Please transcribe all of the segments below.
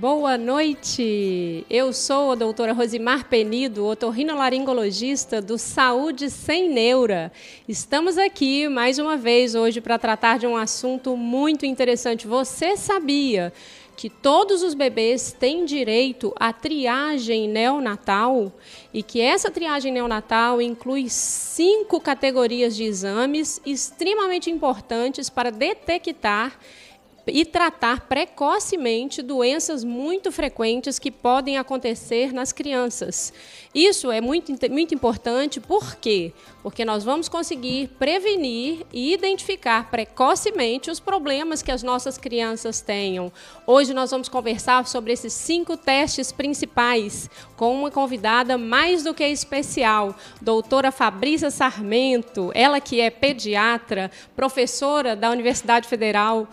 Boa noite! Eu sou a doutora Rosimar Penido, otorrinolaringologista do Saúde Sem Neura. Estamos aqui mais uma vez hoje para tratar de um assunto muito interessante. Você sabia que todos os bebês têm direito à triagem neonatal e que essa triagem neonatal inclui cinco categorias de exames extremamente importantes para detectar e tratar precocemente doenças muito frequentes que podem acontecer nas crianças. Isso é muito, muito importante, por quê? Porque nós vamos conseguir prevenir e identificar precocemente os problemas que as nossas crianças tenham. Hoje nós vamos conversar sobre esses cinco testes principais com uma convidada mais do que especial, doutora Fabrícia Sarmento, ela que é pediatra, professora da Universidade Federal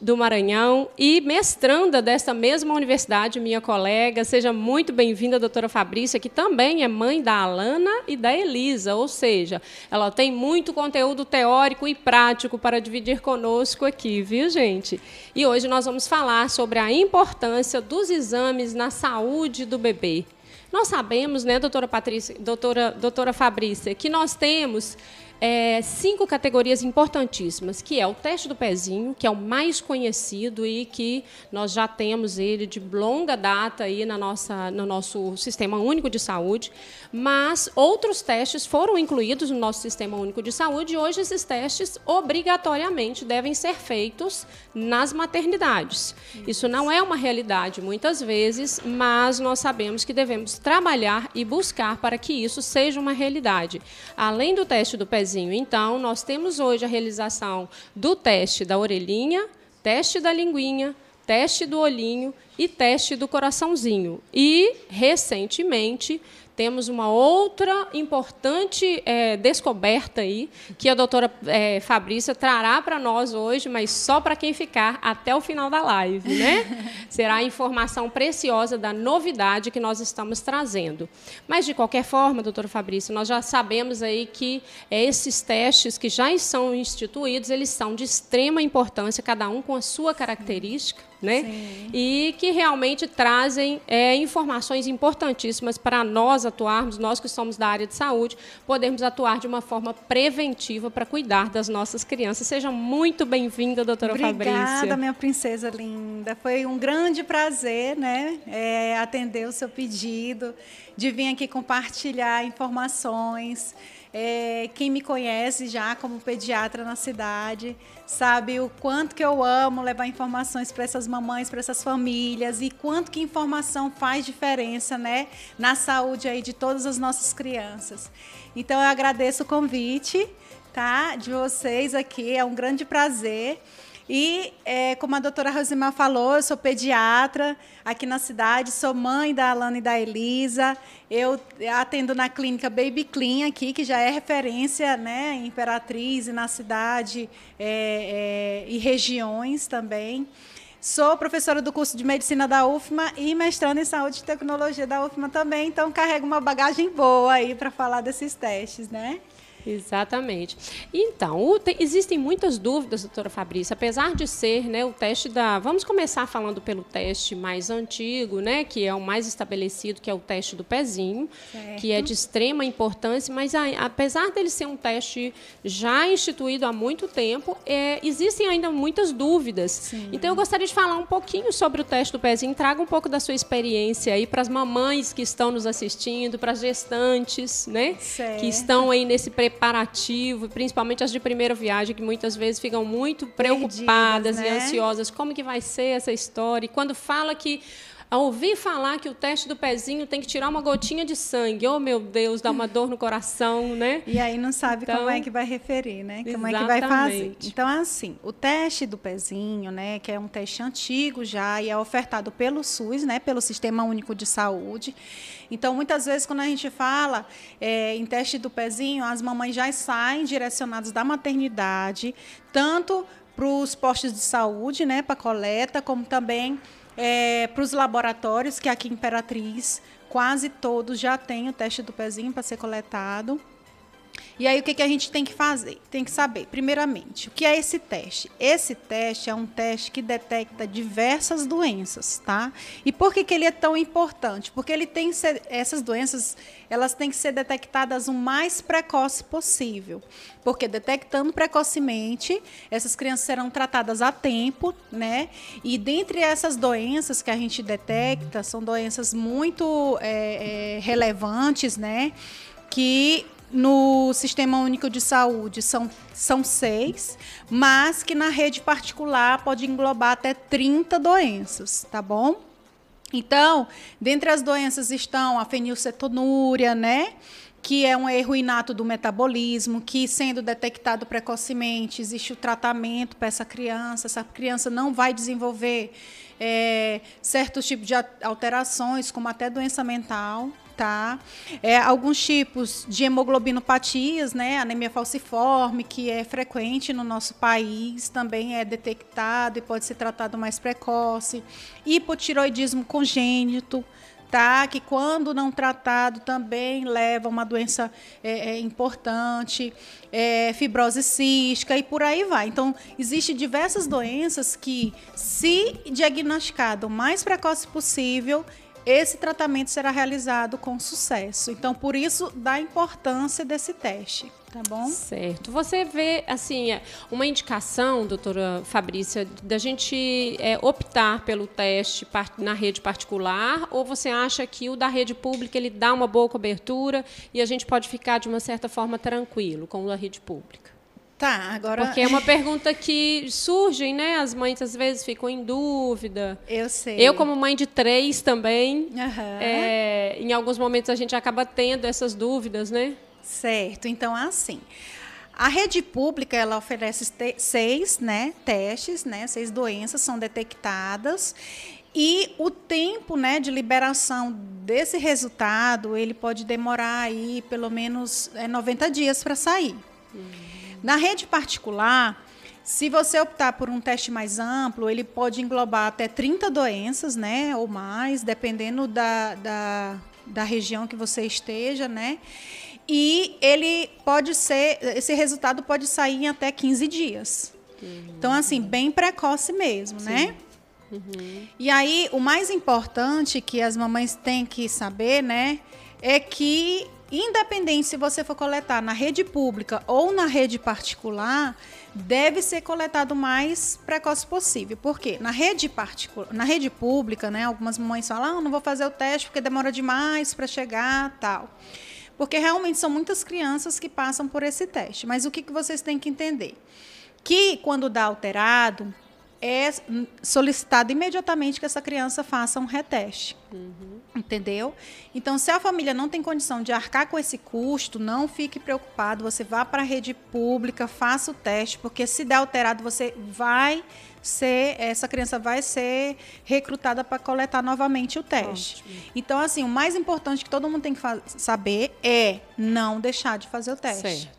do Maranhão e mestranda dessa mesma universidade, minha colega. Seja muito bem-vinda, doutora Fabrícia, que também é mãe da Alana e da Elisa, ou seja, ela tem muito conteúdo teórico e prático para dividir conosco aqui, viu, gente? E hoje nós vamos falar sobre a importância dos exames na saúde do bebê. Nós sabemos, né, doutora Patrícia, doutora, doutora Fabrícia, que nós temos é, cinco categorias importantíssimas, que é o teste do pezinho, que é o mais conhecido e que nós já temos ele de longa data aí na nossa, no nosso Sistema Único de Saúde, mas outros testes foram incluídos no nosso Sistema Único de Saúde e hoje esses testes obrigatoriamente devem ser feitos nas maternidades. Isso, não é uma realidade muitas vezes, mas nós sabemos que devemos trabalhar e buscar para que isso seja uma realidade. Além do teste do pezinho, então, nós temos hoje a realização do teste da orelhinha, teste da linguinha, teste do olhinho e teste do coraçãozinho. E, recentemente, temos uma outra importante é, descoberta aí, que a doutora é, Fabrícia trará para nós hoje, mas só para quem ficar até o final da live, né? Será a informação preciosa da novidade que nós estamos trazendo. Mas, de qualquer forma, doutora Fabrícia, nós já sabemos aí que é, esses testes que já são instituídos, eles são de extrema importância, cada um com a sua característica, né? Sim. E que realmente trazem é, informações importantíssimas para nós atuarmos, nós que somos da área de saúde, podermos atuar de uma forma preventiva para cuidar das nossas crianças. Seja muito bem-vinda, doutora Obrigada, Fabrícia. Obrigada, minha princesa linda. Foi um grande prazer né, é, atender o seu pedido, de vir aqui compartilhar informações. É, quem me conhece já como pediatra na cidade sabe o quanto que eu amo levar informações para essas mamães, para essas famílias e quanto que informação faz diferença, né, na saúde aí de todas as nossas crianças. Então eu agradeço o convite, tá, de vocês aqui, é um grande prazer. E, é, como a doutora Rosimar falou, eu sou pediatra aqui na cidade, sou mãe da Alana e da Elisa. Eu atendo na clínica Baby Clean aqui, que já é referência né, em Imperatriz e na cidade é, é, e regiões também. Sou professora do curso de medicina da UFMA e mestrando em saúde e tecnologia da UFMA também, então carrego uma bagagem boa aí para falar desses testes, né? Exatamente. Então, te, existem muitas dúvidas, doutora Fabrícia, apesar de ser né, o teste da. Vamos começar falando pelo teste mais antigo, né, que é o mais estabelecido, que é o teste do pezinho, certo. que é de extrema importância, mas a, apesar dele ser um teste já instituído há muito tempo, é, existem ainda muitas dúvidas. Sim. Então, eu gostaria de falar um pouquinho sobre o teste do pezinho, traga um pouco da sua experiência aí para as mamães que estão nos assistindo, para as gestantes, né, certo. que estão aí nesse preparo preparativo, principalmente as de primeira viagem, que muitas vezes ficam muito preocupadas Perdidas, né? e ansiosas. Como que vai ser essa história? E quando fala que a ouvir falar que o teste do pezinho tem que tirar uma gotinha de sangue. Oh, meu Deus, dá uma dor no coração, né? E aí não sabe então, como é que vai referir, né? Como exatamente. é que vai fazer. Então, é assim, o teste do pezinho, né, que é um teste antigo já e é ofertado pelo SUS, né, pelo Sistema Único de Saúde. Então, muitas vezes, quando a gente fala é, em teste do pezinho, as mamães já saem direcionadas da maternidade, tanto para os postos de saúde, né, para coleta, como também é, para os laboratórios, que aqui em Imperatriz, quase todos já têm o teste do pezinho para ser coletado. E aí, o que, que a gente tem que fazer? Tem que saber, primeiramente, o que é esse teste? Esse teste é um teste que detecta diversas doenças, tá? E por que, que ele é tão importante? Porque ele tem ser, essas doenças, elas têm que ser detectadas o mais precoce possível. Porque detectando precocemente, essas crianças serão tratadas a tempo, né? E dentre essas doenças que a gente detecta, são doenças muito é, é, relevantes, né? Que no Sistema Único de Saúde são, são seis, mas que na rede particular pode englobar até 30 doenças, tá bom? Então, dentre as doenças estão a fenilcetonúria, né? que é um erro inato do metabolismo, que sendo detectado precocemente, existe o tratamento para essa criança, essa criança não vai desenvolver é, certos tipos de alterações, como até doença mental, tá? É, alguns tipos de hemoglobinopatias, né? Anemia falciforme, que é frequente no nosso país, também é detectado e pode ser tratado mais precoce. Hipotiroidismo congênito, tá? Que quando não tratado também leva a uma doença é, é, importante, é, fibrose cística e por aí vai. Então, existem diversas doenças que, se diagnosticado o mais precoce possível, esse tratamento será realizado com sucesso. Então, por isso, da importância desse teste, tá bom? Certo. Você vê, assim, é, uma indicação, doutora Fabrícia, da gente é, optar pelo teste na rede particular ou você acha que o da rede pública ele dá uma boa cobertura e a gente pode ficar, de uma certa forma, tranquilo com da rede pública? Tá, agora. Porque é uma pergunta que surge, né? As mães às vezes ficam em dúvida. Eu sei. Eu, como mãe de três também, uhum. é, em alguns momentos a gente acaba tendo essas dúvidas, né? Certo. Então, assim. A rede pública ela oferece seis né, testes, né, seis doenças são detectadas e o tempo né, de liberação desse resultado ele pode demorar aí pelo menos é, 90 dias para sair. Uhum. Na rede particular, se você optar por um teste mais amplo, ele pode englobar até 30 doenças, né, ou mais, dependendo da, da, da região que você esteja, né? E ele pode ser, esse resultado pode sair em até 15 dias. Uhum. Então, assim, bem precoce mesmo, né? Sim. né? Uhum. E aí, o mais importante que as mamães têm que saber, né, é que independente se você for coletar na rede pública ou na rede particular, deve ser coletado o mais precoce possível. Por quê? Na rede particular, na rede pública, né, algumas mães falam: ah, "Não vou fazer o teste porque demora demais para chegar", tal. Porque realmente são muitas crianças que passam por esse teste. Mas o que, que vocês têm que entender? Que quando dá alterado, é solicitado imediatamente que essa criança faça um reteste. Uhum. Entendeu? Então, se a família não tem condição de arcar com esse custo, não fique preocupado. Você vá para a rede pública, faça o teste, porque se der alterado, você vai ser, essa criança vai ser recrutada para coletar novamente o teste. Ótimo. Então, assim, o mais importante que todo mundo tem que saber é não deixar de fazer o teste. Certo.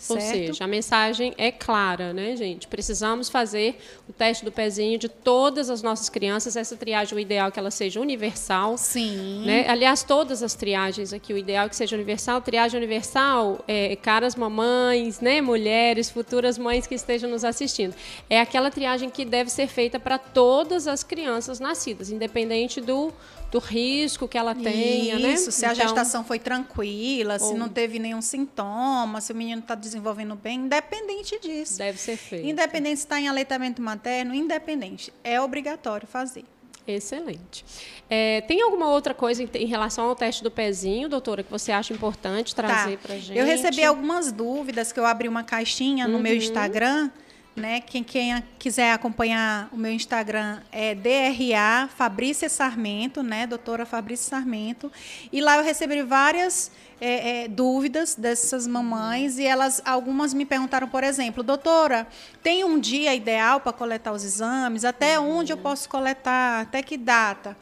Certo? Ou seja, a mensagem é clara, né, gente? Precisamos fazer o teste do pezinho de todas as nossas crianças. Essa triagem, o ideal é que ela seja universal. Sim. Né? Aliás, todas as triagens aqui, o ideal é que seja universal. Triagem universal, é, caras mamães, né, mulheres, futuras mães que estejam nos assistindo. É aquela triagem que deve ser feita para todas as crianças nascidas, independente do do risco que ela tenha, Isso, né? Isso, se então, a gestação foi tranquila, ou... se não teve nenhum sintoma, se o menino está desenvolvendo bem, independente disso. Deve ser feito. Independente se está em aleitamento materno, independente. É obrigatório fazer. Excelente. É, tem alguma outra coisa em, em, relação ao teste do pezinho, doutora, que você acha importante trazer tá. para gente? Eu recebi algumas dúvidas que eu abri uma caixinha no uhum. meu Instagram né? Quem, quem, quiser acompanhar o meu Instagram é DRA Fabrícia Sarmento, né? Doutora Fabrícia Sarmento. E lá eu recebi várias é, é, dúvidas dessas mamães e elas, algumas me perguntaram, por exemplo, doutora, tem um dia ideal para coletar os exames? Até onde eu posso coletar? Até que data?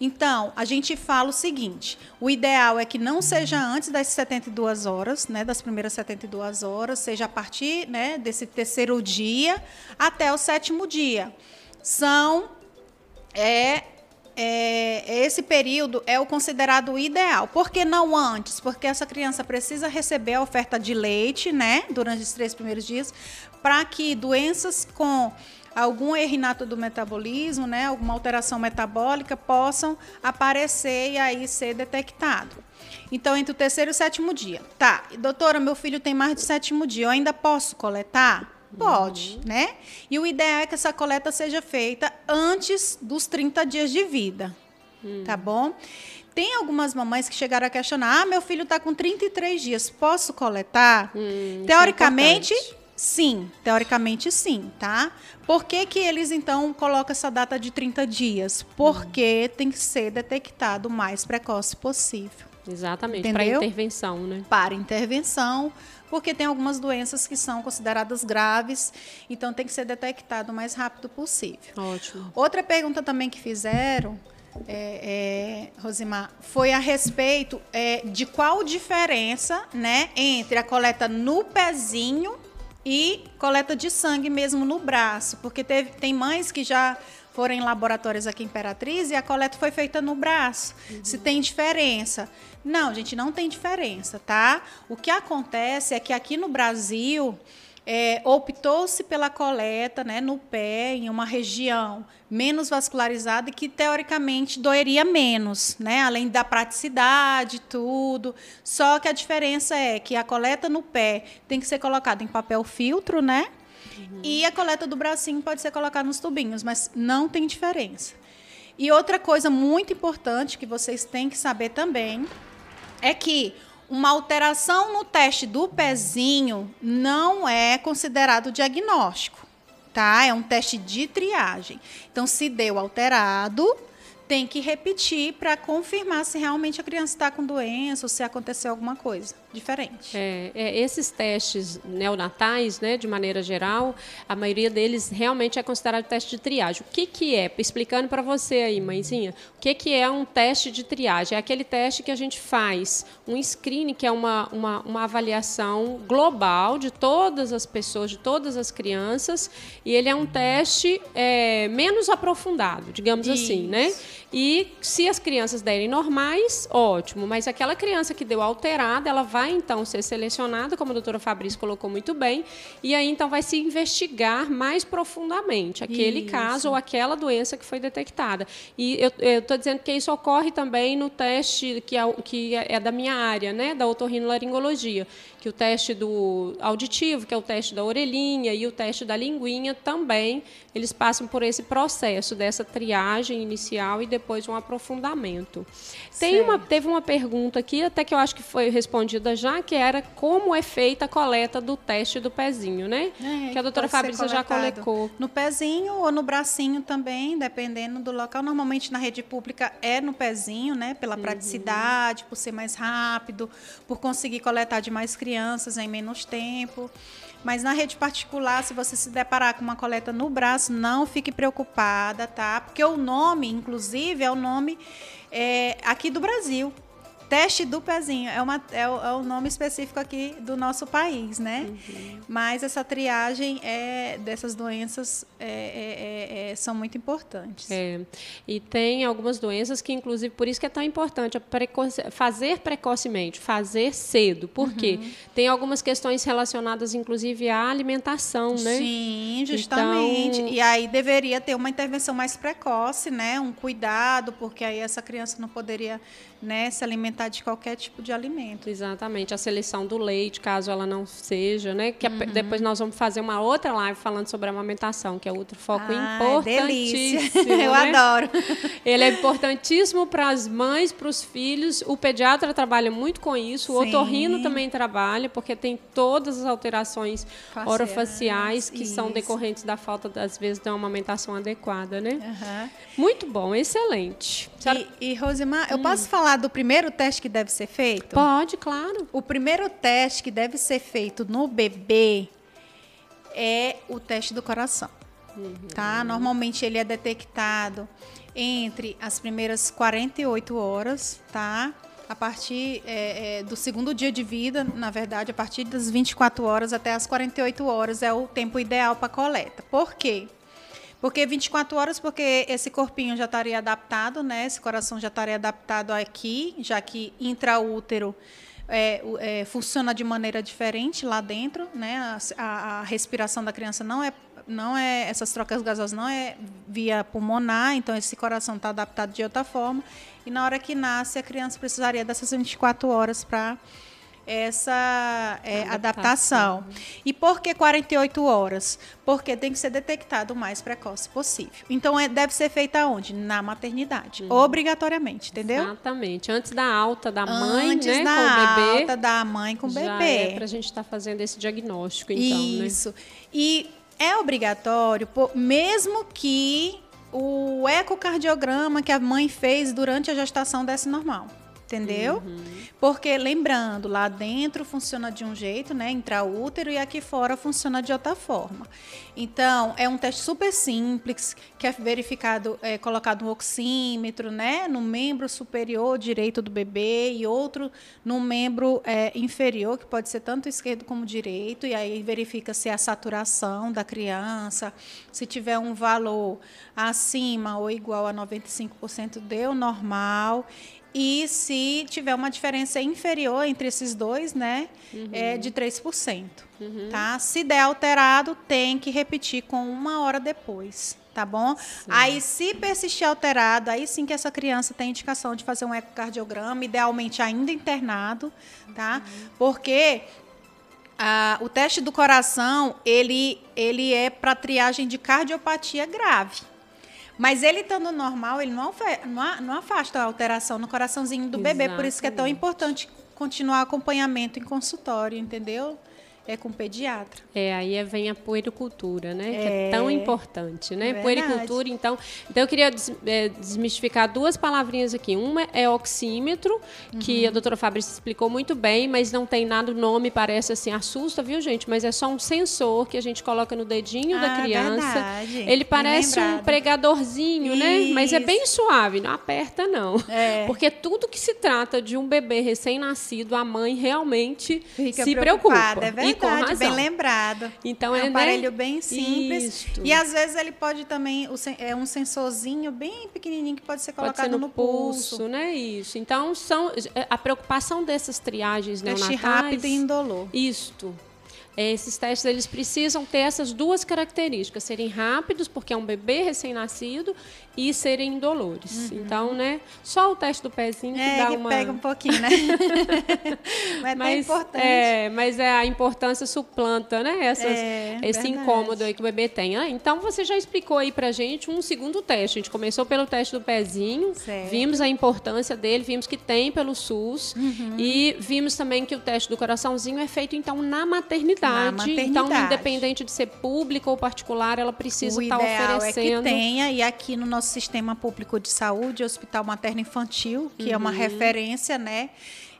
Então, a gente fala o seguinte: o ideal é que não seja antes das 72 horas, né, das primeiras 72 horas, seja a partir né, desse terceiro dia até o sétimo dia. São é, é, esse período é o considerado ideal. Por que não antes? Porque essa criança precisa receber a oferta de leite, né, durante os três primeiros dias, para que doenças com algum erro do metabolismo, né, alguma alteração metabólica, possam aparecer e aí ser detectado. Então, entre o terceiro e o sétimo dia. Tá, doutora, meu filho tem mais de sétimo dia, eu ainda posso coletar? Pode, uhum. né? E o ideal é que essa coleta seja feita antes dos 30 dias de vida, uhum. tá bom? Tem algumas mamães que chegaram a questionar: ah, meu filho está com 33 dias, posso coletar? Hum, Teoricamente, é sim. Teoricamente, sim, tá? Por que, que eles, então, colocam essa data de 30 dias? Porque hum. tem que ser detectado o mais precoce possível. Exatamente, para intervenção, né? Para intervenção, porque tem algumas doenças que são consideradas graves, então tem que ser detectado o mais rápido possível. Ótimo. Outra pergunta também que fizeram, é, é, Rosimar, foi a respeito é, de qual diferença né, entre a coleta no pezinho e coleta de sangue mesmo no braço, porque teve, tem mães que já foram em laboratórios aqui em Imperatriz e a coleta foi feita no braço. Uhum. Se tem diferença. Não, gente, não tem diferença, tá? O que acontece é que aqui no Brasil é, optou-se pela coleta né, no pé, em uma região menos vascularizada e que teoricamente doeria menos, né? além da praticidade tudo. Só que a diferença é que a coleta no pé tem que ser colocada em papel filtro, né? Uhum. E a coleta do bracinho pode ser colocada nos tubinhos, mas não tem diferença. E outra coisa muito importante que vocês têm que saber também é que uma alteração no teste do pezinho não é considerado diagnóstico, tá? É um teste de triagem. Então, se deu alterado, tem que repetir para confirmar se realmente a criança está com doença ou se aconteceu alguma coisa diferente. É, é, esses testes neonatais, né, de maneira geral, a maioria deles realmente é considerado teste de triagem. O que, que é? Explicando para você aí, mãezinha, o que, que é um teste de triagem? É aquele teste que a gente faz, um screening, que é uma, uma, uma avaliação global de todas as pessoas, de todas as crianças, e ele é um teste é, menos aprofundado, digamos Isso. assim, né? E se as crianças derem normais, ótimo, mas aquela criança que deu alterada, ela vai vai então ser selecionada, como a doutora Fabrício colocou muito bem, e aí então vai se investigar mais profundamente aquele isso. caso ou aquela doença que foi detectada. E eu estou dizendo que isso ocorre também no teste que é, que é da minha área, né, da otorrinolaringologia, que o teste do auditivo, que é o teste da orelhinha e o teste da linguinha também, eles passam por esse processo dessa triagem inicial e depois um aprofundamento. Tem uma, teve uma pergunta aqui, até que eu acho que foi respondida já, que era como é feita a coleta do teste do pezinho, né? É, que a doutora Fabrícia já colocou. No pezinho ou no bracinho também, dependendo do local. Normalmente na rede pública é no pezinho, né? Pela uhum. praticidade, por ser mais rápido, por conseguir coletar de mais crianças crianças em menos tempo. Mas na rede particular, se você se deparar com uma coleta no braço, não fique preocupada, tá? Porque o nome, inclusive, é o nome é, aqui do Brasil. Teste do pezinho é, uma, é, o, é o nome específico aqui do nosso país, né? Uhum. Mas essa triagem é, dessas doenças é, é, é, é são muito importantes. É. E tem algumas doenças que, inclusive, por isso que é tão importante precoce, fazer precocemente, fazer cedo. Por quê? Uhum. Tem algumas questões relacionadas, inclusive, à alimentação, né? Sim, justamente. Então... E aí deveria ter uma intervenção mais precoce, né? Um cuidado, porque aí essa criança não poderia né, se alimentar de qualquer tipo de alimento. Exatamente, a seleção do leite, caso ela não seja, né? Que uhum. depois nós vamos fazer uma outra live falando sobre a amamentação, que é outro foco ah, importantíssimo. Eu né? adoro. Ele é importantíssimo para as mães, para os filhos. O pediatra trabalha muito com isso, o Sim. otorrino também trabalha, porque tem todas as alterações Faciais, orofaciais que isso. são decorrentes da falta, às vezes, de uma amamentação adequada, né? Uhum. Muito bom, excelente. E, e Rosimar, eu hum. posso falar falar do primeiro teste que deve ser feito? Pode, claro. O primeiro teste que deve ser feito no bebê é o teste do coração. Uhum. Tá? Normalmente ele é detectado entre as primeiras 48 horas, tá? A partir é, é, do segundo dia de vida, na verdade, a partir das 24 horas até as 48 horas é o tempo ideal para coleta. Por quê? Porque 24 horas, porque esse corpinho já estaria adaptado, né? Esse coração já estaria adaptado aqui, já que intraútero é, é, funciona de maneira diferente lá dentro, né? A, a, a respiração da criança não é não é essas trocas gasosas não é via pulmonar, então esse coração está adaptado de outra forma. E na hora que nasce, a criança precisaria dessas 24 horas para essa é, adaptação. adaptação. E por que 48 horas? Porque tem que ser detectado o mais precoce possível. Então, é, deve ser feita onde? Na maternidade, uhum. obrigatoriamente, entendeu? Exatamente. Antes da alta da mãe, Antes né, da com o bebê. alta da mãe com o bebê. É para a gente estar tá fazendo esse diagnóstico, então, né? Isso. Né? E é obrigatório, mesmo que o ecocardiograma que a mãe fez durante a gestação desse normal entendeu? Uhum. Porque lembrando, lá dentro funciona de um jeito, né, intraútero e aqui fora funciona de outra forma. Então, é um teste super simples, que é verificado, é colocado um oxímetro, né, no membro superior direito do bebê e outro no membro é, inferior, que pode ser tanto esquerdo como direito, e aí verifica se é a saturação da criança, se tiver um valor acima ou igual a 95% deu normal e se tiver uma diferença inferior entre esses dois, né, uhum. é de 3%. Uhum. Tá? Se der alterado, tem que repetir com uma hora depois. Tá bom? Sim. Aí, se persistir alterado, aí sim que essa criança tem indicação de fazer um ecocardiograma, idealmente ainda internado, tá? Uhum. Porque ah, o teste do coração, ele, ele é para triagem de cardiopatia grave. Mas ele estando normal, ele não, não, afasta a alteração no coraçãozinho do Exatamente. bebê. Por isso que é tão importante continuar acompanhamento em consultório, entendeu? É com pediatra. É, aí é, vem a puericultura, né? É, que é tão importante, né? Verdade. Puericultura, então. Então eu queria des, é, desmistificar duas palavrinhas aqui. Uma é oxímetro, uhum. que a doutora Fabrício explicou muito bem, mas não tem nada, o nome parece assim, assusta, viu, gente? Mas é só um sensor que a gente coloca no dedinho ah, da criança. Verdade. Ele parece um pregadorzinho, Isso. né? Mas é bem suave, não aperta, não. É. Porque tudo que se trata de um bebê recém-nascido, a mãe realmente Fica se preocupa. É verdade verdade, bem lembrado. Então é, é um né? aparelho né? bem simples. Isto. E às vezes ele pode também é um sensorzinho bem pequenininho que pode ser colocado pode ser no, no pulso. pulso, né? Isso. Então são é, a preocupação dessas triagens neonatais. rápido e indolor. Isto. Esses testes eles precisam ter essas duas características, serem rápidos, porque é um bebê recém-nascido, e serem indolores. Uhum. Então, né, só o teste do pezinho que é, dá que uma... pega um pouquinho, né? mas, mas é importante. É, mas é, a importância suplanta, né, essas, é, esse verdade. incômodo aí que o bebê tem. Ah, então, você já explicou aí pra gente um segundo teste. A gente começou pelo teste do pezinho, certo. vimos a importância dele, vimos que tem pelo SUS, uhum. e vimos também que o teste do coraçãozinho é feito, então, na maternidade. Na maternidade. Então, independente de ser público ou particular, ela precisa estar tá oferecendo. É que tenha, e aqui no nosso sistema público de saúde, Hospital Materno Infantil, que uhum. é uma uhum. referência, né?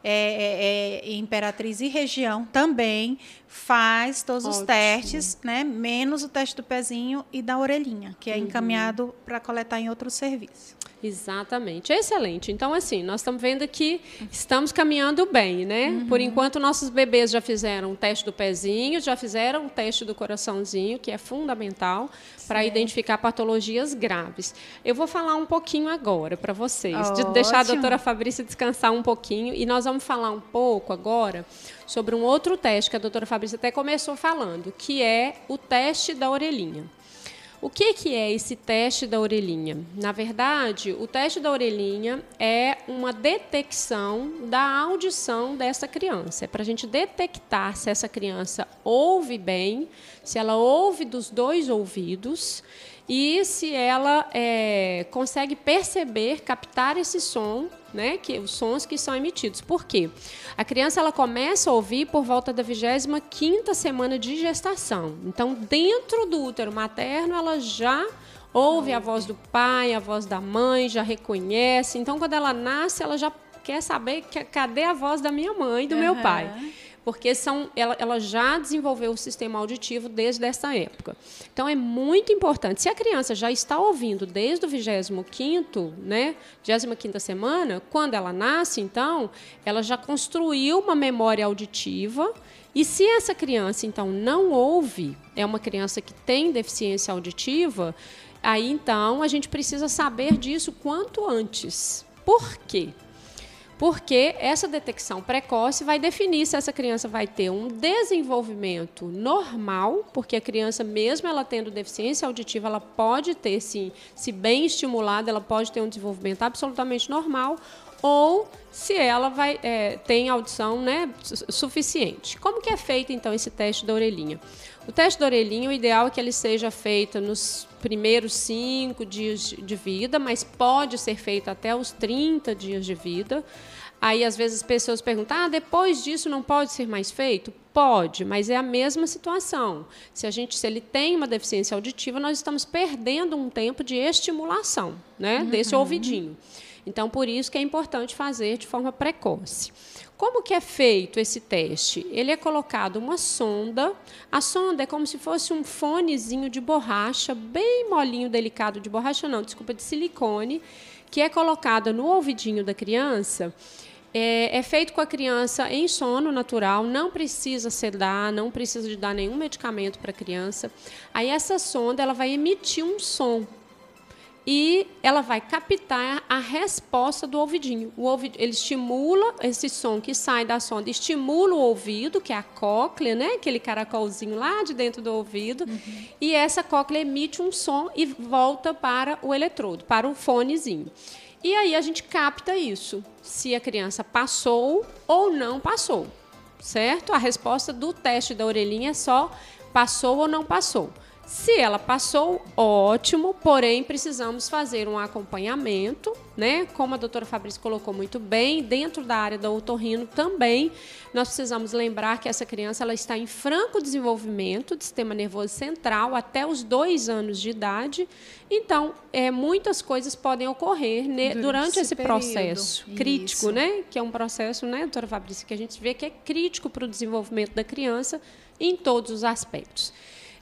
É, é, é, Imperatriz e região também faz todos Ótimo. os testes, né? Menos o teste do pezinho e da orelhinha, que é uhum. encaminhado para coletar em outro serviço. Exatamente. Excelente. Então, assim, nós estamos vendo que estamos caminhando bem, né? Uhum. Por enquanto, nossos bebês já fizeram o teste do pezinho, já fizeram o teste do coraçãozinho, que é fundamental para identificar patologias graves. Eu vou falar um pouquinho agora para vocês, de deixar a doutora Fabrícia descansar um pouquinho, e nós vamos falar um pouco agora sobre um outro teste que a doutora Fabrícia até começou falando, que é o teste da orelhinha. O que, que é esse teste da orelhinha? Na verdade, o teste da orelhinha é uma detecção da audição dessa criança. É para a gente detectar se essa criança ouve bem, se ela ouve dos dois ouvidos e se ela é, consegue perceber, captar esse som, né, que os sons que são emitidos. Por quê? A criança ela começa a ouvir por volta da 25ª semana de gestação. Então, dentro do útero materno, ela já ouve a voz do pai, a voz da mãe, já reconhece. Então, quando ela nasce, ela já quer saber que, cadê a voz da minha mãe e do uhum. meu pai porque são, ela, ela já desenvolveu o sistema auditivo desde essa época. Então, é muito importante. Se a criança já está ouvindo desde o 25º, né, 25ª semana, quando ela nasce, então, ela já construiu uma memória auditiva e se essa criança, então, não ouve, é uma criança que tem deficiência auditiva, Aí então a gente precisa saber disso quanto antes. Por quê? Porque essa detecção precoce vai definir se essa criança vai ter um desenvolvimento normal, porque a criança, mesmo ela tendo deficiência auditiva, ela pode ter, sim, se bem estimulada, ela pode ter um desenvolvimento absolutamente normal, ou se ela vai é, tem audição né, suficiente. Como que é feito então esse teste da orelhinha? O teste da orelhinha, o ideal é que ele seja feito nos primeiros cinco dias de vida, mas pode ser feito até os 30 dias de vida. Aí, às vezes, as pessoas perguntam: ah, depois disso não pode ser mais feito? Pode, mas é a mesma situação. Se a gente, se ele tem uma deficiência auditiva, nós estamos perdendo um tempo de estimulação, né, uhum. desse ouvidinho. Então, por isso que é importante fazer de forma precoce. Como que é feito esse teste? Ele é colocado uma sonda. A sonda é como se fosse um fonezinho de borracha, bem molinho, delicado de borracha não, desculpa, de silicone, que é colocada no ouvidinho da criança. É, é, feito com a criança em sono natural, não precisa sedar, não precisa de dar nenhum medicamento para a criança. Aí essa sonda ela vai emitir um som e ela vai captar a resposta do ouvidinho. O ouvido, ele estimula esse som que sai da sonda, estimula o ouvido, que é a cóclea, né? Aquele caracolzinho lá de dentro do ouvido, uhum. e essa cóclea emite um som e volta para o eletrodo, para o fonezinho. E aí a gente capta isso, se a criança passou ou não passou, certo? A resposta do teste da orelhinha é só passou ou não passou. Se ela passou, ótimo, porém precisamos fazer um acompanhamento, né? Como a doutora Fabrício colocou muito bem, dentro da área da otorrino também, nós precisamos lembrar que essa criança ela está em franco desenvolvimento do sistema nervoso central até os dois anos de idade. Então, é, muitas coisas podem ocorrer né, durante, durante, esse, processo crítico, Isso. né? Que é um processo, né, doutora Fabrício, que a gente vê que é crítico para o desenvolvimento da criança em todos os aspectos.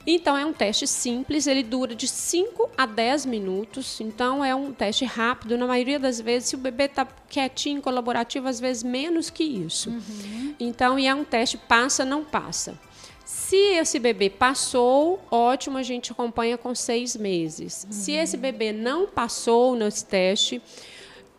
Então, é um teste simples, ele dura de 5 a 10 minutos. Então, é um teste rápido. Na maioria das vezes, se o bebê está quietinho, colaborativo, às vezes menos que isso. Uhum. Então, e é um teste passa, não passa. Se esse bebê passou, ótimo, a gente acompanha com seis meses. Uhum. Se esse bebê não passou nesse teste,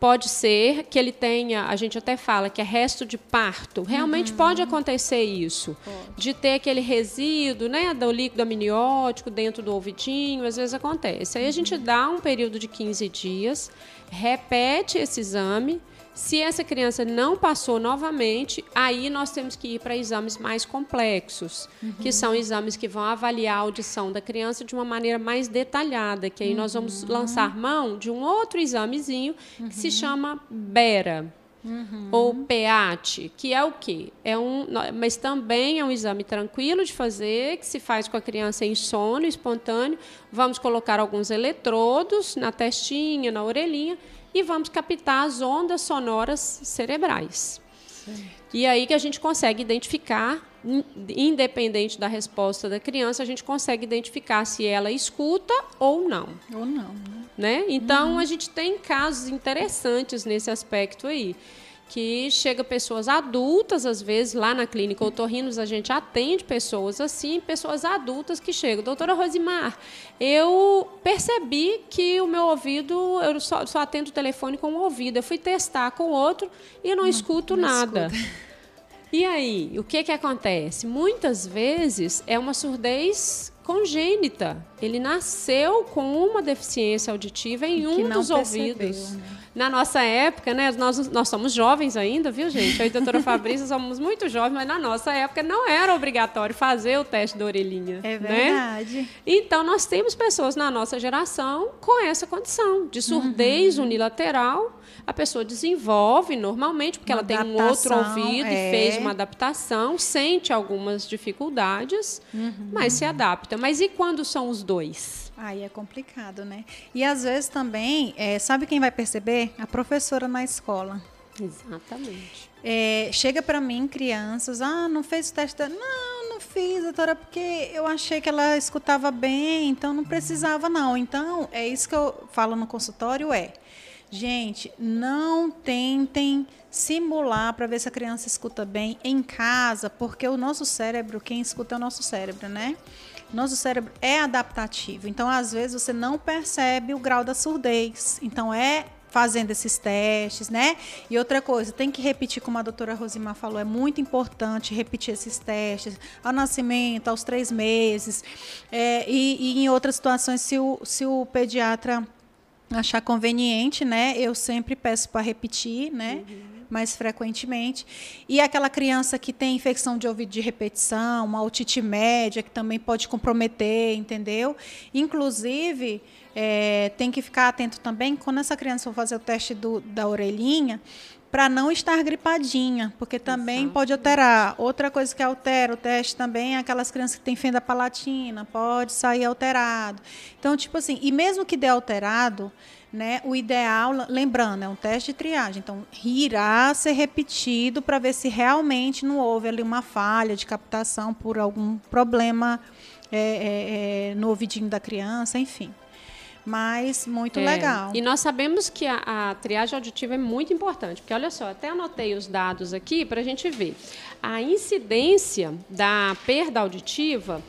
pode ser que ele tenha, a gente até fala que é resto de parto. Realmente uhum. pode acontecer isso. Pode. De ter aquele resíduo, né, do líquido amniótico dentro do ouvidinho, às vezes acontece. Aí a gente uhum. dá um período de 15 dias, repete esse exame, se essa criança não passou novamente, aí nós temos que ir para exames mais complexos, uhum. que são exames que vão avaliar a audição da criança de uma maneira mais detalhada, que aí uhum. nós vamos uhum. lançar mão de um outro examezinho que se uhum. chama BERA. Uhum. Ou PEAT, que é o quê? É um, mas também é um exame tranquilo de fazer, que se faz com a criança em sono espontâneo. Vamos colocar alguns eletrodos na testinha, na orelhinha, e vamos captar as ondas sonoras cerebrais. Certo. E aí que a gente consegue identificar, independente da resposta da criança, a gente consegue identificar se ela escuta ou não. Ou não. Né? né? Então, uhum. a gente tem casos interessantes nesse aspecto aí que chega pessoas adultas, às vezes, lá na clínica Otorrinos, a gente atende pessoas assim, pessoas adultas que chegam. Doutora Rosimar, eu percebi que o meu ouvido, eu só, só atendo o telefone com um ouvido. Eu fui testar com o outro e não, não escuto não nada. Escuta. E aí, o que, que acontece? Muitas vezes é uma surdez congênita. Ele nasceu com uma deficiência auditiva em um dos percebeu, ouvidos. Né? Na nossa época, né, nós, nós somos jovens ainda, viu, gente? Eu e a doutora Fabrícia somos muito jovens, mas na nossa época não era obrigatório fazer o teste da orelhinha. É né? verdade. Né? Então, nós temos pessoas na nossa geração com essa condição de surdez uhum. unilateral. A pessoa desenvolve normalmente, porque uma ela tem um outro ouvido é. e fez uma adaptação, sente algumas dificuldades, uhum. mas se adapta. Mas e quando são os dois? Aí é complicado, né? E às vezes também, é, sabe quem vai perceber? A professora na escola. Exatamente. É, chega para mim crianças, ah, não fez o teste da... Não, não fiz, doutora, porque eu achei que ela escutava bem, então não precisava não. Então, é isso que eu falo no consultório, é... Gente, não tentem simular para ver se a criança escuta bem em casa, porque o nosso cérebro, quem escuta é o nosso cérebro, né? Nosso cérebro é adaptativo. Então, às vezes, você não percebe o grau da surdez. Então, é fazendo esses testes, né? E outra coisa, tem que repetir, como a doutora Rosimar falou, é muito importante repetir esses testes ao nascimento, aos três meses. É, e, e, em outras situações, se o, se o pediatra achar conveniente, né? Eu sempre peço para repetir, né? Uhum mais frequentemente. E aquela criança que tem infecção de ouvido de repetição, uma otite média, que também pode comprometer, entendeu? Inclusive, é, tem que ficar atento também quando essa criança for fazer o teste do, da orelhinha, para não estar gripadinha, porque também Exato. pode alterar. Outra coisa que altera o teste também é aquelas crianças que têm fenda palatina, pode sair alterado. Então, tipo assim, e mesmo que dê alterado, né, o ideal, lembrando, é um teste de triagem, então irá ser repetido para ver se realmente não houve ali uma falha de captação por algum problema é, é, é no ouvidinho da criança, enfim mas muito é, legal. E nós sabemos que a, a, triagem auditiva é muito importante, porque olha só, até anotei os dados aqui para a gente ver. A incidência da perda auditiva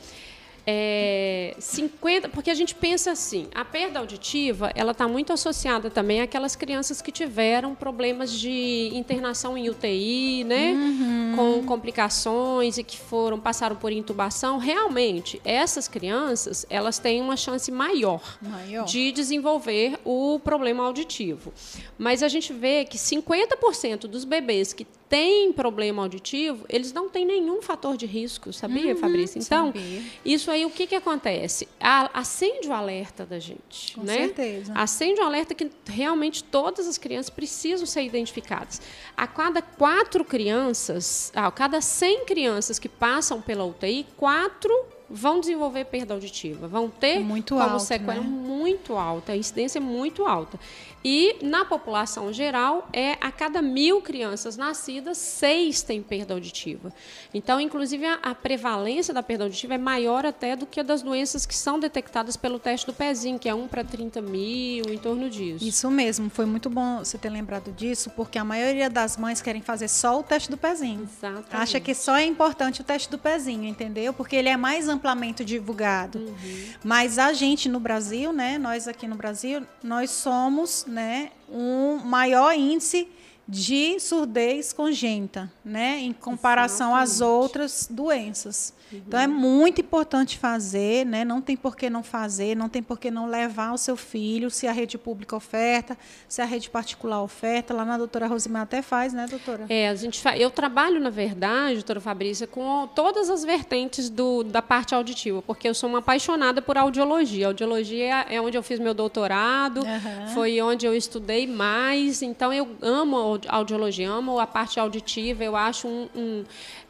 é, 50, porque a gente pensa assim, a perda auditiva ela está muito associada também àquelas crianças que tiveram problemas de internação em UTI, né, uhum. com complicações e que foram passaram por intubação. Realmente, essas crianças elas têm uma chance maior, maior. de desenvolver o problema auditivo. Mas a gente vê que 50% dos bebês que têm problema auditivo, eles não têm nenhum fator de risco, sabia, uhum, Fabrício? Então, sabia. isso aí o que, que acontece? A, acende o alerta da gente. Com né? certeza. Acende o alerta que realmente todas as crianças precisam ser identificadas. A cada quatro crianças, a cada 100 crianças que passam pela UTI, quatro vão desenvolver perda auditiva, vão ter muito como alto, sequela né? Muito alta, a incidência é muito alta. E na população geral, é a cada mil crianças nascidas, seis têm perda auditiva. Então, inclusive, a, a, prevalência da perda auditiva é maior até do que a das doenças que são detectadas pelo teste do pezinho, que é 1 para 30 mil, em torno disso. Isso mesmo, foi muito bom você ter lembrado disso, porque a maioria das mães querem fazer só o teste do pezinho. Exatamente. Acha que só é importante o teste do pezinho, entendeu? Porque ele é mais amplamente divulgado. Uhum. Mas a gente no Brasil, né, nós aqui no Brasil, nós somos né, um maior índice de surdez congênita, né, em comparação Exatamente. às outras doenças. Uhum. Então é muito importante fazer, né? Não tem por que não fazer, não tem por que não levar o seu filho, se a rede pública oferta, se a rede particular oferta. Lá na doutora Rosimar até faz, né, doutora? É, a gente fa... eu trabalho, na verdade, doutora Fabrícia, com todas as vertentes do, da parte auditiva, porque eu sou uma apaixonada por audiologia. audiologia é onde eu fiz meu doutorado, uhum. foi onde eu estudei mais, então eu amo audiologia, amo a parte auditiva, eu acho um, um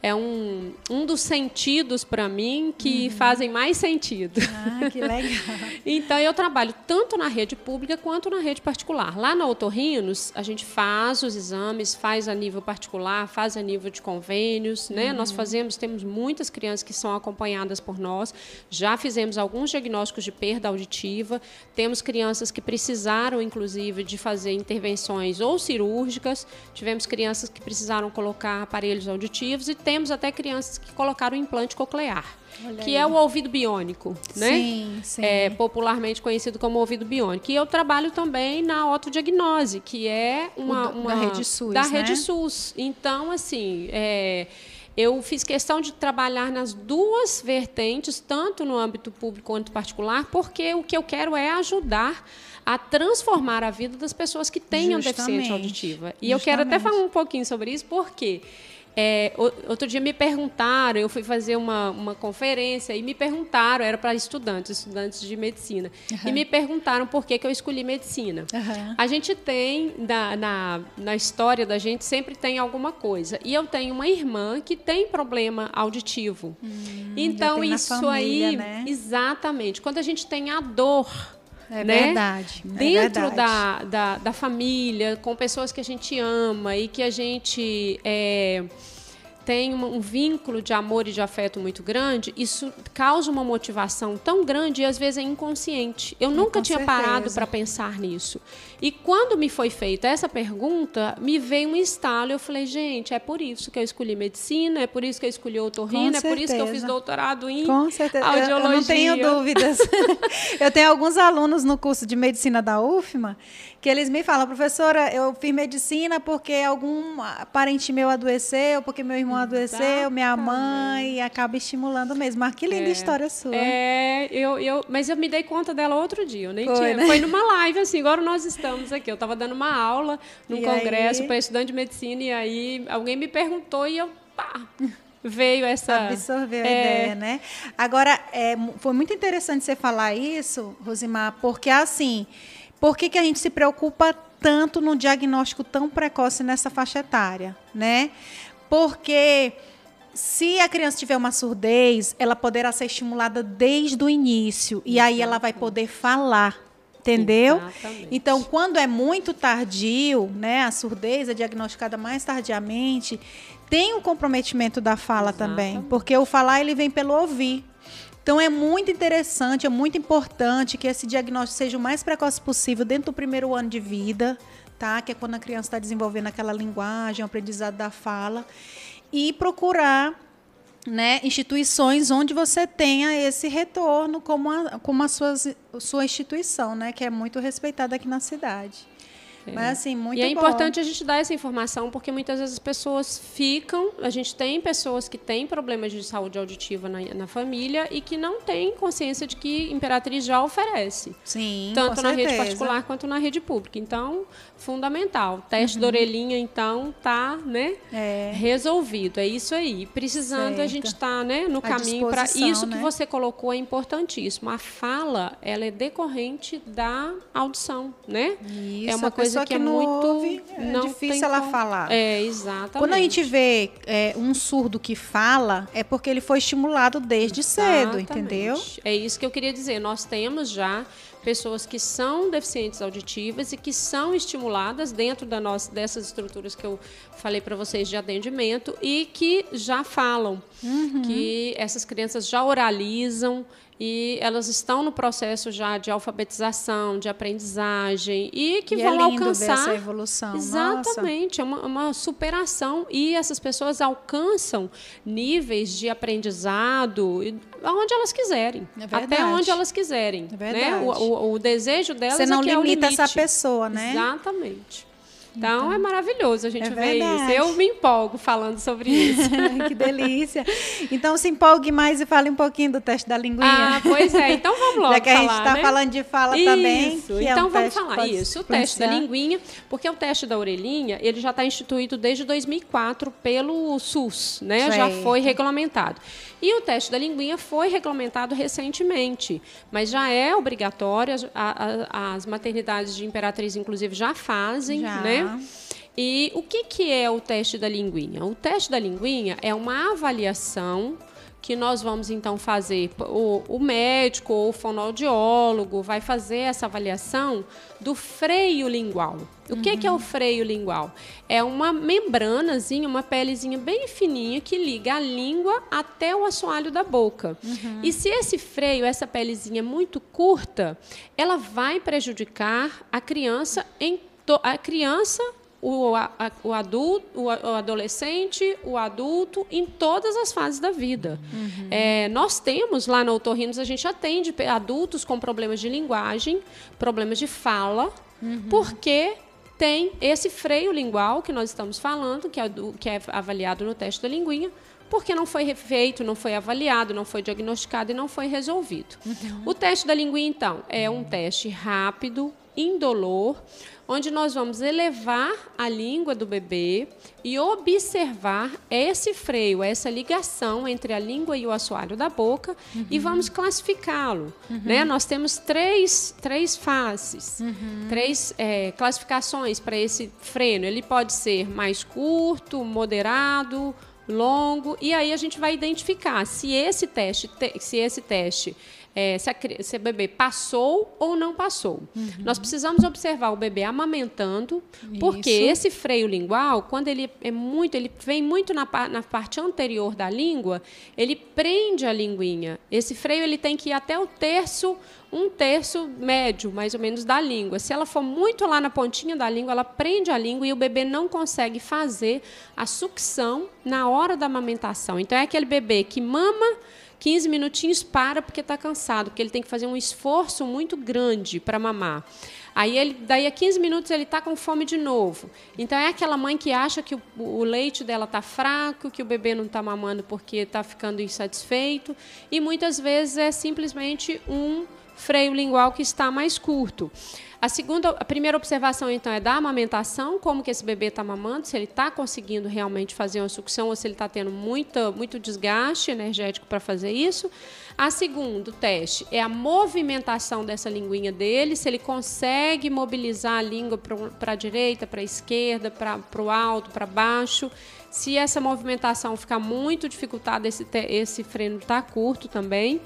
é um, um dos sentidos para mim que uhum. fazem mais sentido. Ah, que legal. então, eu trabalho tanto na rede pública quanto na rede particular. Lá na Otorrinos, a gente faz os exames, faz a nível particular, faz a nível de convênios. Né? Uhum. Nós fazemos, temos muitas crianças que são acompanhadas por nós. Já fizemos alguns diagnósticos de perda auditiva. Temos crianças que precisaram, inclusive, de fazer intervenções ou cirúrgicas. Tivemos crianças que precisaram colocar aparelhos auditivos e tem temos até crianças que colocaram implante coclear, Olha que aí. é o ouvido biônico, né? Sim, sim. É popularmente conhecido como ouvido biônico. E eu trabalho também na autodiagnose, que é uma, uma da rede SUS, da né? rede SUS. Então, assim, é, eu fiz questão de trabalhar nas duas vertentes, tanto no âmbito público quanto particular, porque o que eu quero é ajudar a transformar a vida das pessoas que tenham Justamente. deficiência auditiva. E Justamente. eu quero até falar um pouquinho sobre isso, porque é, outro dia me perguntaram, eu fui fazer uma, uma conferência e me perguntaram, era para estudantes, estudantes de medicina, uhum. e me perguntaram por que, que eu escolhi medicina. Uhum. A gente tem, na, na, na, história da gente, sempre tem alguma coisa. E eu tenho uma irmã que tem problema auditivo. Hum, então, isso família, aí, né? exatamente. Quando a gente tem a dor é né? verdade. É Dentro verdade. Da, da, da, família, com pessoas que a gente ama e que a gente é, tem um vínculo de amor e de afeto muito grande, isso causa uma motivação tão grande e às vezes é inconsciente. Eu nunca tinha certeza. parado para pensar nisso. E quando me foi feita essa pergunta, me veio um estalo. Eu falei, gente, é por isso que eu escolhi medicina, é por isso que eu escolhi otorrino, é por isso que eu fiz doutorado em Com certeza. audiologia. Eu, eu não tenho dúvidas. eu tenho alguns alunos no curso de medicina da UFMA que eles me falam, professora, eu fiz medicina porque algum parente meu adoeceu, porque meu irmão adoeceu, minha mãe, e acaba estimulando mesmo. Mas que linda é, história sua. É, eu, eu, mas eu me dei conta dela outro dia, eu nem foi, tinha. Né? Foi numa live, assim, agora nós estamos aqui. Eu estava dando uma aula num e congresso para estudante de medicina, e aí alguém me perguntou e eu. Pá, veio essa. Absorveu a é... ideia, né? Agora, é, foi muito interessante você falar isso, Rosimar, porque assim. Por que, que a gente se preocupa tanto no diagnóstico tão precoce nessa faixa etária, né? Porque se a criança tiver uma surdez, ela poderá ser estimulada desde o início e aí ela vai poder falar. Entendeu? Exatamente. Então, quando é muito tardio, né, a surdez é diagnosticada mais tardiamente, tem um comprometimento da fala Exatamente. também, porque o falar ele vem pelo ouvir. Então é muito interessante, é muito importante que esse diagnóstico seja o mais precoce possível dentro do primeiro ano de vida, tá? Que é quando a criança está desenvolvendo aquela linguagem, o aprendizado da fala, e procurar né, instituições onde você tenha esse retorno como a, como a suas, sua instituição, né, que é muito respeitada aqui na cidade. Mas assim, muito E é bom. importante a gente dar essa informação, porque muitas vezes as pessoas ficam. A gente tem pessoas que têm problemas de saúde auditiva na, na família e que não têm consciência de que Imperatriz já oferece. Sim. Tanto na certeza. rede particular quanto na rede pública. Então, fundamental. O teste uhum. da orelhinha, então, tá né, é. resolvido. É isso aí. Precisando, certo. a gente está né, no a caminho para. Isso né? que você colocou é importantíssimo. A fala, ela é decorrente da audição, né? Isso, é uma coisa coisa que, que é muito ouve, é não difícil ela como... falar. É, exatamente. Quando a gente vê é, um surdo que fala, é porque ele foi estimulado desde exatamente. cedo, entendeu? É isso que eu queria dizer. Nós temos já pessoas que são deficientes auditivas e que são estimuladas dentro da nossa, dessas estruturas que eu falei para vocês de atendimento e que já falam, uhum. que essas crianças já oralizam, e elas estão no processo já de alfabetização, de aprendizagem e que e vão é alcançar essa evolução. Exatamente, é uma, uma, superação e essas pessoas alcançam níveis de aprendizado aonde elas quiserem, é até onde elas quiserem. É né? o, o, o, desejo delas Você não é limita é essa pessoa, né? Exatamente. Então, então, é maravilhoso a gente é ver isso. Eu me empolgo falando sobre isso. que delícia. Então se empolgue mais e fale um pouquinho do teste da linguinha. Ah, pois é. Então vamos logo Já que a gente está né? falando de fala isso. também. Isso. Então é um vamos falar isso. O teste da linguinha, porque o teste da orelhinha, ele já está instituído desde 2004 pelo SUS, né? Já foi regulamentado. E o teste da linguinha foi regulamentado recentemente, mas já é obrigatório, as, as maternidades de Imperatriz, inclusive, já fazem, já. né? E o que, que é o teste da linguinha? O teste da linguinha é uma avaliação que nós vamos então fazer. O, o, médico ou o fonoaudiólogo vai fazer essa avaliação do freio lingual. O que, uhum. que é o uhum. freio lingual? É uma membranazinha, uma pelezinha bem fininha que liga a língua até o assoalho da boca. Uhum. E se esse freio, essa pelezinha é muito curta, ela vai prejudicar a criança em a criança o, a, o adulto, o, o, adolescente, o adulto, em todas as fases da vida. Uhum. É, nós temos lá na Otorrinos, a gente atende adultos com problemas de linguagem, problemas de fala, uhum. porque tem esse freio lingual que nós estamos falando, que é, que é avaliado no teste da linguinha, porque não foi feito, não foi avaliado, não foi diagnosticado e não foi resolvido. Uhum. O teste da linguinha, então, é um teste rápido, indolor, onde nós vamos elevar a língua do bebê e observar esse freio, essa ligação entre a língua e o assoalho da boca uhum. e vamos classificá-lo. Uhum. Né? Nós temos três, três faces, uhum. três é, classificações para esse freno. Ele pode ser mais curto, moderado, longo, e aí a gente vai identificar se esse teste, se esse teste é, se, a, se, o bebê passou ou não passou. Uhum. Nós precisamos observar o bebê amamentando, porque esse freio lingual, quando ele é muito, ele vem muito na, na parte anterior da língua, ele prende a linguinha. Esse freio ele tem que ir até o terço um terço médio, mais ou menos, da língua. Se ela for muito lá na pontinha da língua, ela prende a língua e o bebê não consegue fazer a sucção na hora da amamentação. Então, é aquele bebê que mama 15 minutinhos para porque está cansado, porque ele tem que fazer um esforço muito grande para mamar. Aí ele, daí a 15 minutos ele está com fome de novo. Então é aquela mãe que acha que o, o leite dela está fraco, que o bebê não está mamando porque está ficando insatisfeito. E muitas vezes é simplesmente um freio lingual que está mais curto. A segunda, a primeira observação então é da amamentação, como que esse bebê está mamando, se ele está conseguindo realmente fazer uma sucção ou se ele está tendo muita, muito desgaste energético para fazer isso. A segunda, o teste, é a movimentação dessa linguinha dele, se ele consegue mobilizar a língua para a direita, para a esquerda, para o alto, para baixo. Se essa movimentação ficar muito dificultada, esse, esse freno está curto também.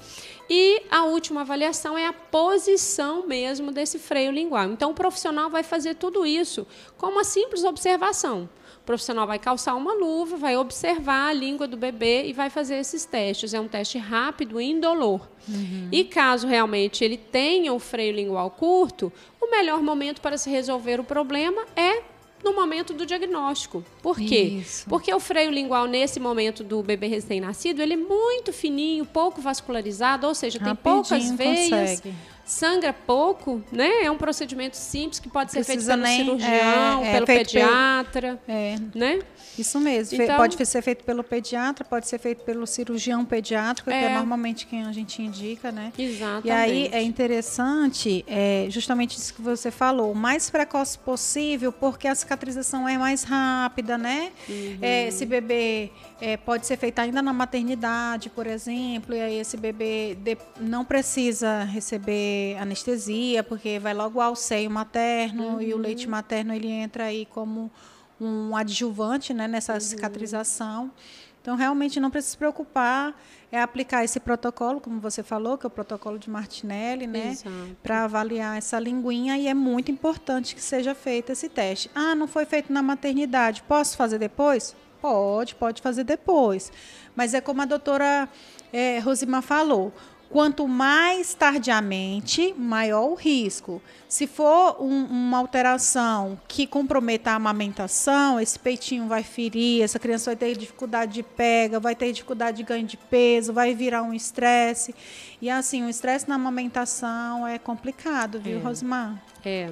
E a última avaliação é a posição mesmo desse freio lingual. Então, o profissional vai fazer tudo isso com uma simples observação. O profissional vai calçar uma luva, vai observar a língua do bebê e vai fazer esses testes. É um teste rápido e indolor. Uhum. E caso realmente ele tenha o freio lingual curto, o melhor momento para se resolver o problema é no momento do diagnóstico. Por quê? Isso. Porque o freio lingual, nesse momento do bebê recém-nascido, ele é muito fininho, pouco vascularizado, ou seja, tem poucas veias. Consegue sangra pouco, né? É um procedimento simples que pode ser feito pelo nem, cirurgião, é, é, pelo pediatra, é. né? Isso mesmo. Então, pode ser feito pelo pediatra, pode ser feito pelo cirurgião pediátrico, é. que é normalmente quem a gente indica, né? Exatamente. E aí é interessante, é, justamente isso que você falou, o mais precoce possível, porque a cicatrização é mais rápida, né? Uhum. É, esse bebê é, pode ser feito ainda na maternidade, por exemplo, e aí esse bebê não precisa receber anestesia, porque vai logo ao seio materno uhum. e o uhum. leite materno ele entra aí como um adjuvante né, nessa uhum. cicatrização. Então, realmente não precisa se preocupar, é aplicar esse protocolo, como você falou, que é o protocolo de Martinelli, né? Para avaliar essa linguinha, e é muito importante que seja feito esse teste. Ah, não foi feito na maternidade, posso fazer depois? Pode, pode fazer depois. Mas é como a doutora é, Rosimar falou: quanto mais tardiamente, maior o risco. Se for um, uma alteração que comprometa a amamentação, esse peitinho vai ferir, essa criança vai ter dificuldade de pega, vai ter dificuldade de ganho de peso, vai virar um estresse. E assim, o estresse na amamentação é complicado, viu, é. Rosimar? É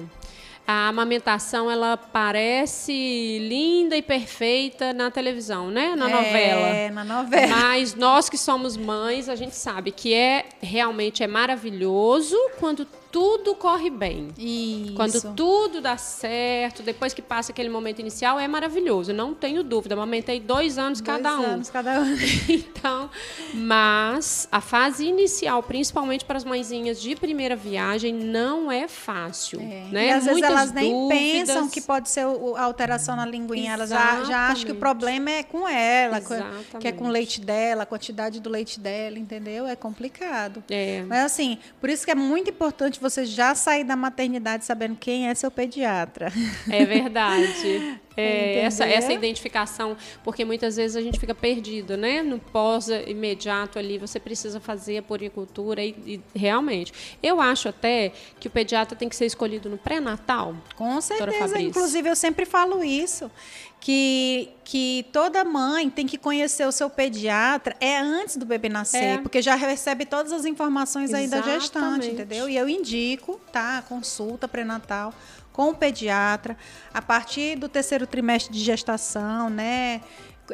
a amamentação ela parece linda e perfeita na televisão, né? Na é, novela. É, na novela. Mas nós que somos mães, a gente sabe que é realmente é maravilhoso quando tudo corre bem. Isso. Quando tudo dá certo, depois que passa aquele momento inicial, é maravilhoso. Não tenho dúvida. Amamentei dois anos dois cada um. Dois anos cada um. então, mas a fase inicial, principalmente para as mãezinhas de primeira viagem, não é fácil. É. Né? E às Muitas vezes elas nem dúvidas. pensam que pode ser a alteração na linguinha. Elas já, já acham que o problema é com ela, Exatamente. que é com o leite dela, a quantidade do leite dela, entendeu? É complicado. É. Mas assim, por isso que é muito importante você já sair da maternidade sabendo quem é seu pediatra. É verdade. É, essa, essa identificação, porque muitas vezes a gente fica perdido, né? No pós imediato ali, você precisa fazer a poricultura e, e realmente. Eu acho até que o pediatra tem que ser escolhido no pré-natal. Com certeza. Inclusive, eu sempre falo isso que, que toda mãe tem que conhecer o seu pediatra é antes do bebê nascer, é. porque já recebe todas as informações aí da gestante, entendeu? E eu indico, tá? Consulta pré-natal com o pediatra a partir do terceiro trimestre de gestação, né?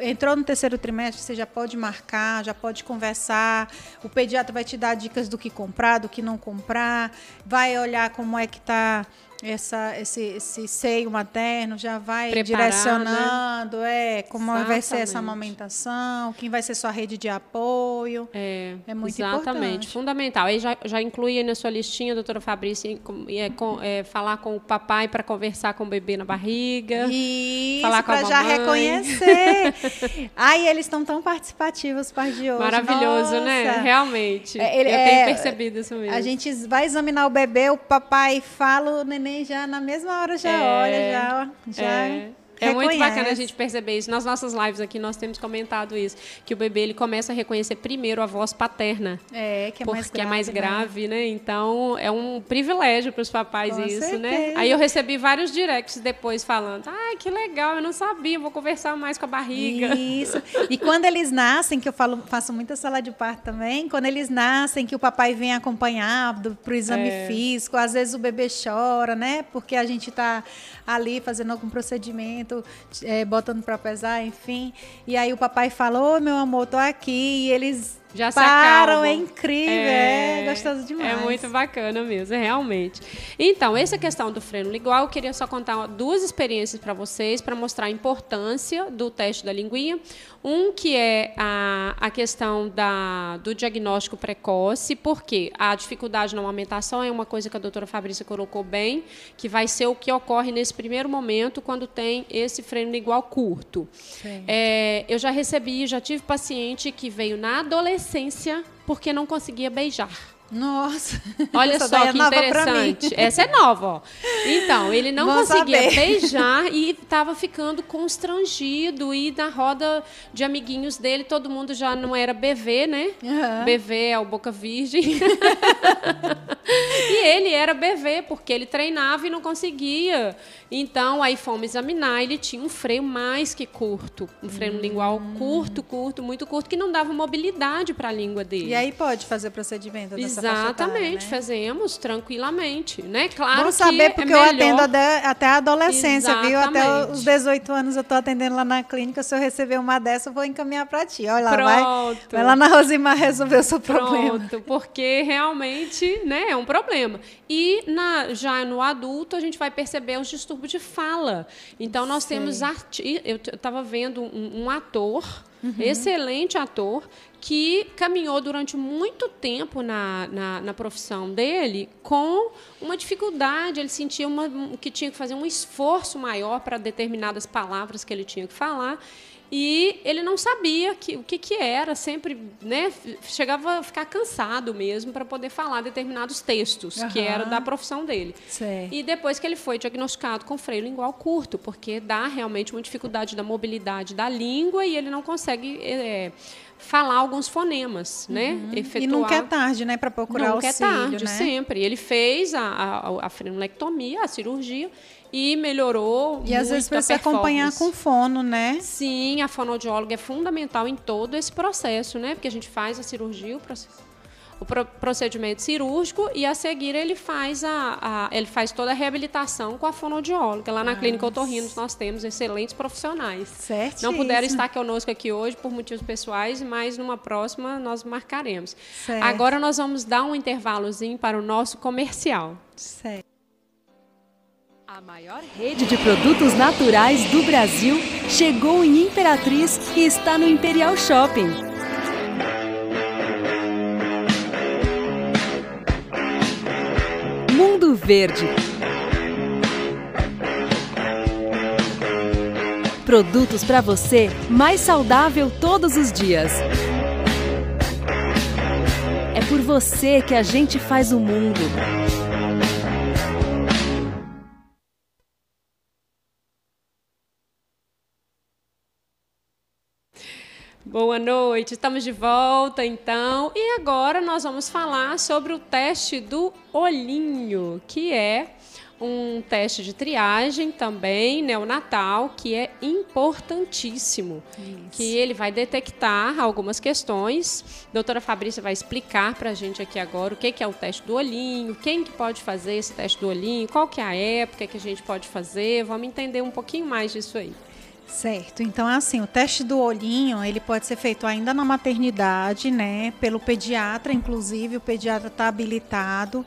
Entrou no terceiro trimestre, você já pode marcar, já pode conversar. O pediatra vai te dar dicas do que comprar, do que não comprar, vai olhar como é que está essa, esse, esse seio materno, já vai Preparar, direcionando, é, como vai ser essa Exatamente. amamentação, quem vai ser sua rede de apoio. É, É muito exatamente, importante. fundamental. Aí já, já inclui na sua listinha, doutora Fabrícia, é, com- é, falar com o papai para conversar com o bebê na barriga. Isso, Falar com a para já reconhecer. Ai, eles estão tão participativos, os pais de hoje. Maravilhoso, né? Nossa. Realmente. É, ele- Eu é, tenho percebido isso mesmo. A gente vai examinar o bebê, o papai fala, o neném já na mesma hora já É, olha, já, já É. É muito reconhece. bacana a gente perceber isso. Nas nossas lives aqui, nós temos comentado isso. Que o bebê ele começa a reconhecer primeiro a voz paterna. É, que é mais porque grave, é mais né? grave, né? Então, é um privilégio para os papais Com isso, né? certeza. Aí eu recebi vários directs depois falando: ai, que legal, eu não sabia, vou conversar mais com a barriga. Isso. E quando eles nascem, que eu falo, faço muita sala de parto também, quando eles nascem, que o papai vem acompanhar para o exame É. físico, às vezes o bebê chora, né? Porque a gente está ali fazendo algum procedimento, é, botando para pesar, enfim. E aí o papai falou, meu amor, tô aqui. E eles Já se param, acalmam. é incrível, é, gostoso demais. É muito bacana mesmo, realmente. Então, essa questão do freno lingual, eu queria só contar duas experiências para vocês, para mostrar a importância do teste da linguinha. Um que é a, a questão da, do diagnóstico precoce, porque a dificuldade na amamentação é uma coisa que a doutora Fabrícia colocou bem, que vai ser o que ocorre nesse primeiro momento quando tem esse freno lingual curto. É, eu já recebi, já tive paciente que veio na adolescência porque não conseguia beijar. Nossa. Olha Essa só é que mim. interessante. Essa é nova, ó. Então, ele não conseguia saber. beijar e estava ficando constrangido. E na roda de amiguinhos dele, todo mundo já não era BV, né? Aham. BV é o Boca Virgem. e ele era BV, porque ele treinava e não conseguia. Então, aí fomos examinar, ele tinha um freio mais que curto. Um freio lingual curto, curto, muito curto, que não dava mobilidade para a língua dele. E aí pode fazer procedimento dessa Exatamente, né? fazemos tranquilamente, né? Claro Bom que saber, porque é eu melhor- atendo até, até a adolescência, viu? Até Exatamente. os 18 anos eu estou atendendo lá na clínica. Se eu receber uma dessa, eu vou encaminhar para ti. Olha lá, vai, Pronto. vai lá na Rosimar resolver o seu problema. Pronto, porque realmente né, é um problema. E na- já no adulto, a gente vai perceber os distúrbios de fala. Então, nós Sei. temos. Arti eu estava vendo um, um ator, Uhum. excelente ator, que caminhou durante muito tempo na, na, na profissão dele com uma dificuldade. Ele sentia uma, um- que tinha que fazer um esforço maior para determinadas palavras que ele tinha que falar. E ele não sabia que, o que, que era, sempre né, chegava a ficar cansado mesmo para poder falar determinados textos, que Aham. era da profissão dele. Sei. E depois que ele foi diagnosticado com freio lingual curto, porque dá realmente uma dificuldade da mobilidade da língua e ele não consegue é, falar alguns fonemas, né? Efetuar. Uhum. E nunca é tarde, né, para procurar Nunca auxílio, é tarde, né? sempre. Ele fez a, a, a frenolectomia, a cirurgia, e melhorou E às vezes precisa acompanhar com fono, né? Sim, a fonoaudióloga é fundamental em todo esse processo, né? Porque a gente faz a cirurgia, o, proce- o pro- procedimento cirúrgico e a seguir ele faz a, a- ele faz toda a reabilitação com a fonoaudióloga. Lá na clínica Otorrinos nós temos excelentes profissionais. Certo. Não puderam estar conosco aqui hoje por motivos pessoais, mas numa próxima nós marcaremos. Certo. Agora nós vamos dar um intervalozinho para o nosso comercial. Certo. A maior rede de produtos naturais do Brasil chegou em Imperatriz e está no Imperial Shopping. Mundo Verde. Produtos para você mais saudável todos os dias. É por você que a gente faz o mundo. Boa noite, estamos de volta então. E agora nós vamos falar sobre o teste do olhinho, que é um teste de triagem também neonatal, que é importantíssimo. Que ele vai detectar algumas questões. A doutora Fabrícia vai explicar para a gente aqui agora o que que é o teste do olhinho, quem que pode fazer esse teste do olhinho, qual que é a época que a gente pode fazer. Vamos entender um pouquinho mais disso aí. Certo. Então, assim, o teste do olhinho, ele pode ser feito ainda na maternidade, né? Pelo pediatra, inclusive, o pediatra está habilitado.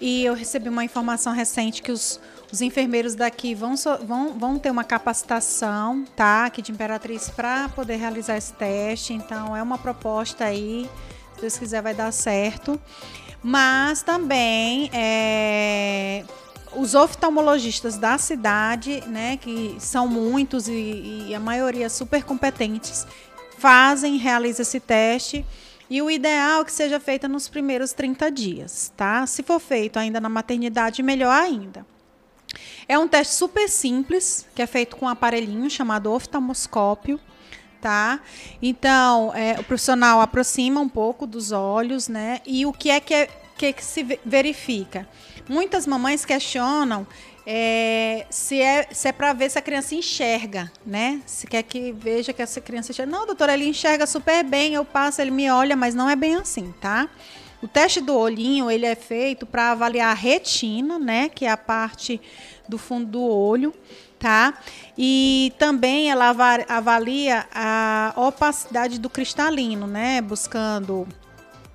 E eu recebi uma informação recente que os, os enfermeiros daqui vão, vão, vão ter uma capacitação, tá? Aqui de Imperatriz para poder realizar esse teste. Então é uma proposta aí. Se Deus quiser, vai dar certo. Mas também é, os oftalmologistas da cidade, né, que são muitos e, e a maioria super competentes, fazem, realizam esse teste. E o ideal é que seja feito nos primeiros 30 dias, tá? Se for feito ainda na maternidade, melhor ainda. É um teste super simples, que é feito com um aparelhinho chamado oftalmoscópio, tá? Então, é, o profissional aproxima um pouco dos olhos, né? E o que é que, é, que, que se verifica? Muitas mamães questionam é, se é, se é para ver se a criança enxerga, né? Se quer que veja que essa criança enxerga. Não, doutora, ele enxerga super bem, eu passo, ele me olha, mas não é bem assim, tá? O teste do olhinho, ele é feito para avaliar a retina, né? Que é a parte do fundo do olho, tá? E também ela avalia a opacidade do cristalino, né? Buscando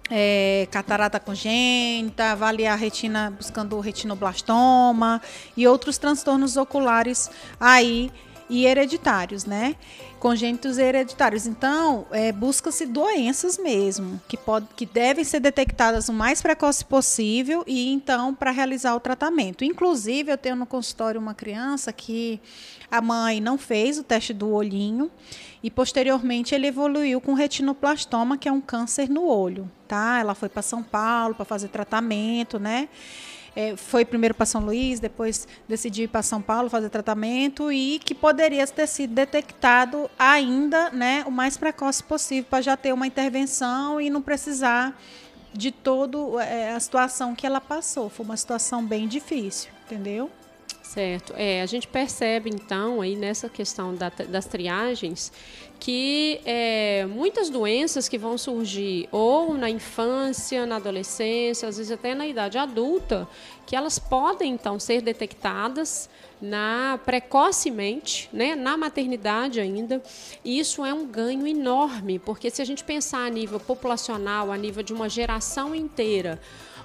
é, catarata congênita, avaliar a retina buscando retinoblastoma e outros transtornos oculares aí e hereditários, né? Congênitos hereditários. Então, é, busca-se doenças mesmo, que, pode, que devem ser detectadas o mais precoce possível e então para realizar o tratamento. Inclusive, eu tenho no consultório uma criança que a mãe não fez o teste do olhinho e posteriormente ele evoluiu com retinoplastoma, que é um câncer no olho, tá? Ela foi para São Paulo para fazer tratamento, né? É, foi primeiro para São Luís, depois decidiu ir para São Paulo fazer tratamento e que poderia ter sido detectado ainda, né, o mais precoce possível para já ter uma intervenção e não precisar de toda é, a situação que ela passou. Foi uma situação bem difícil, entendeu? Certo. É, a gente percebe, então, aí nessa questão da, das triagens, que é, muitas doenças que vão surgir ou na infância, na adolescência, às vezes até na idade adulta, que elas podem, então, ser detectadas na precocemente, né, na maternidade ainda. E isso é um ganho enorme, porque se a gente pensar a nível populacional, a nível de uma geração inteira,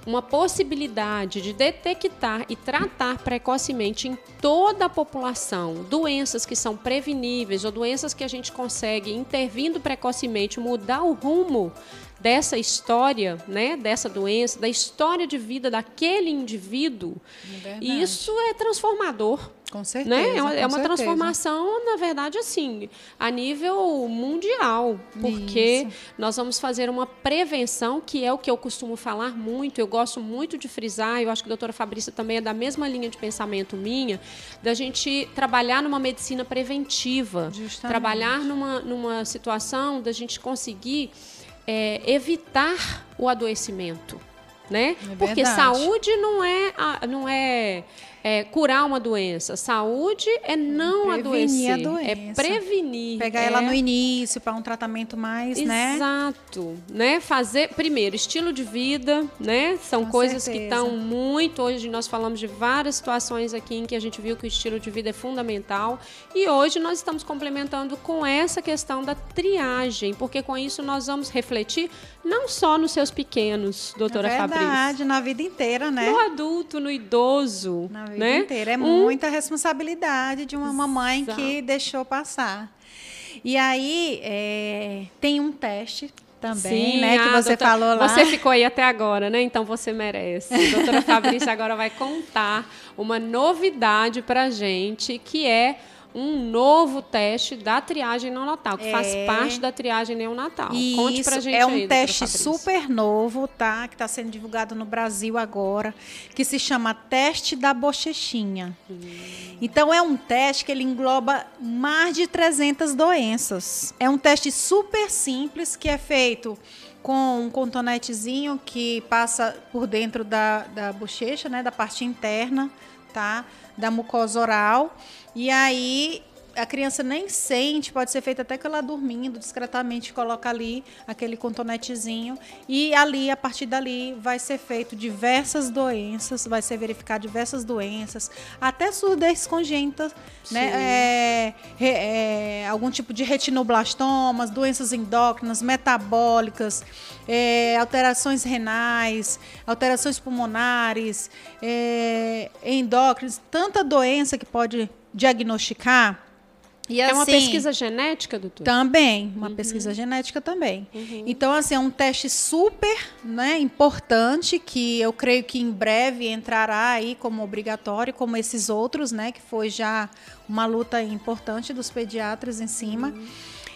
uma possibilidade de detectar e tratar precocemente em toda a população doenças que são preveníveis ou doenças que a gente consegue, intervindo precocemente, mudar o rumo dessa história, né, dessa doença, da história de vida daquele indivíduo, é isso é transformador. Com certeza. Né? É uma, é uma transformação, na verdade, assim, a nível mundial, porque Isso. nós vamos fazer uma prevenção, que é o que eu costumo falar muito, eu gosto muito de frisar, eu acho que a doutora Fabrícia também é da mesma linha de pensamento minha, da gente trabalhar numa medicina preventiva, Justamente. trabalhar numa, numa situação da gente conseguir é, evitar o adoecimento. Né? É Porque saúde não é, não é é, curar uma doença. Saúde é não prevenir adoecer. É prevenir. Pegar é... ela no início para um tratamento mais, Exato, né? Exato. Né? Fazer, primeiro, estilo de vida, né? São Com coisas certeza. que estão muito. Hoje nós falamos de várias situações aqui em que a gente viu que o estilo de vida é fundamental. E hoje nós estamos complementando com essa questão da triagem, porque com isso nós vamos refletir não só nos seus pequenos, doutora é verdade, Fabrício. na vida inteira, né? No adulto, no idoso. Na vida né? inteira. É um... muita responsabilidade de uma mamãe Exato. que deixou passar. E aí, é, tem um teste também, Sim, né? Que você doutora, falou lá. Você ficou aí até agora, né? Então você merece. A doutora Fabrícia agora vai contar uma novidade pra gente, que é um novo teste da triagem neonatal, que é. faz parte da triagem neonatal. Isso, Conte pra gente É um aí, teste super novo, tá? Que está sendo divulgado no Brasil agora, que se chama teste da bochechinha. Hum. Então é um teste que ele engloba mais de 300 doenças. É um teste super simples que é feito com um contonetezinho que passa por dentro da, da bochecha, né, da parte interna, tá? Da mucosa oral. E aí a criança nem sente, pode ser feito até com ela dormindo, discretamente coloca ali aquele contonetezinho e ali, a partir dali, vai ser feito diversas doenças, vai ser verificado diversas doenças, até surdez congênita, né? É, é, algum tipo de retinoblastomas, doenças endócrinas, metabólicas, é, alterações renais, alterações pulmonares, é, endócrinas, tanta doença que pode diagnosticar. E, é uma assim, pesquisa genética, doutor? Também, uma uhum. pesquisa genética também. Uhum. Então, assim, é um teste super né, importante que eu creio que em breve entrará aí como obrigatório, como esses outros, né? Que foi já uma luta importante dos pediatras em cima. Uhum.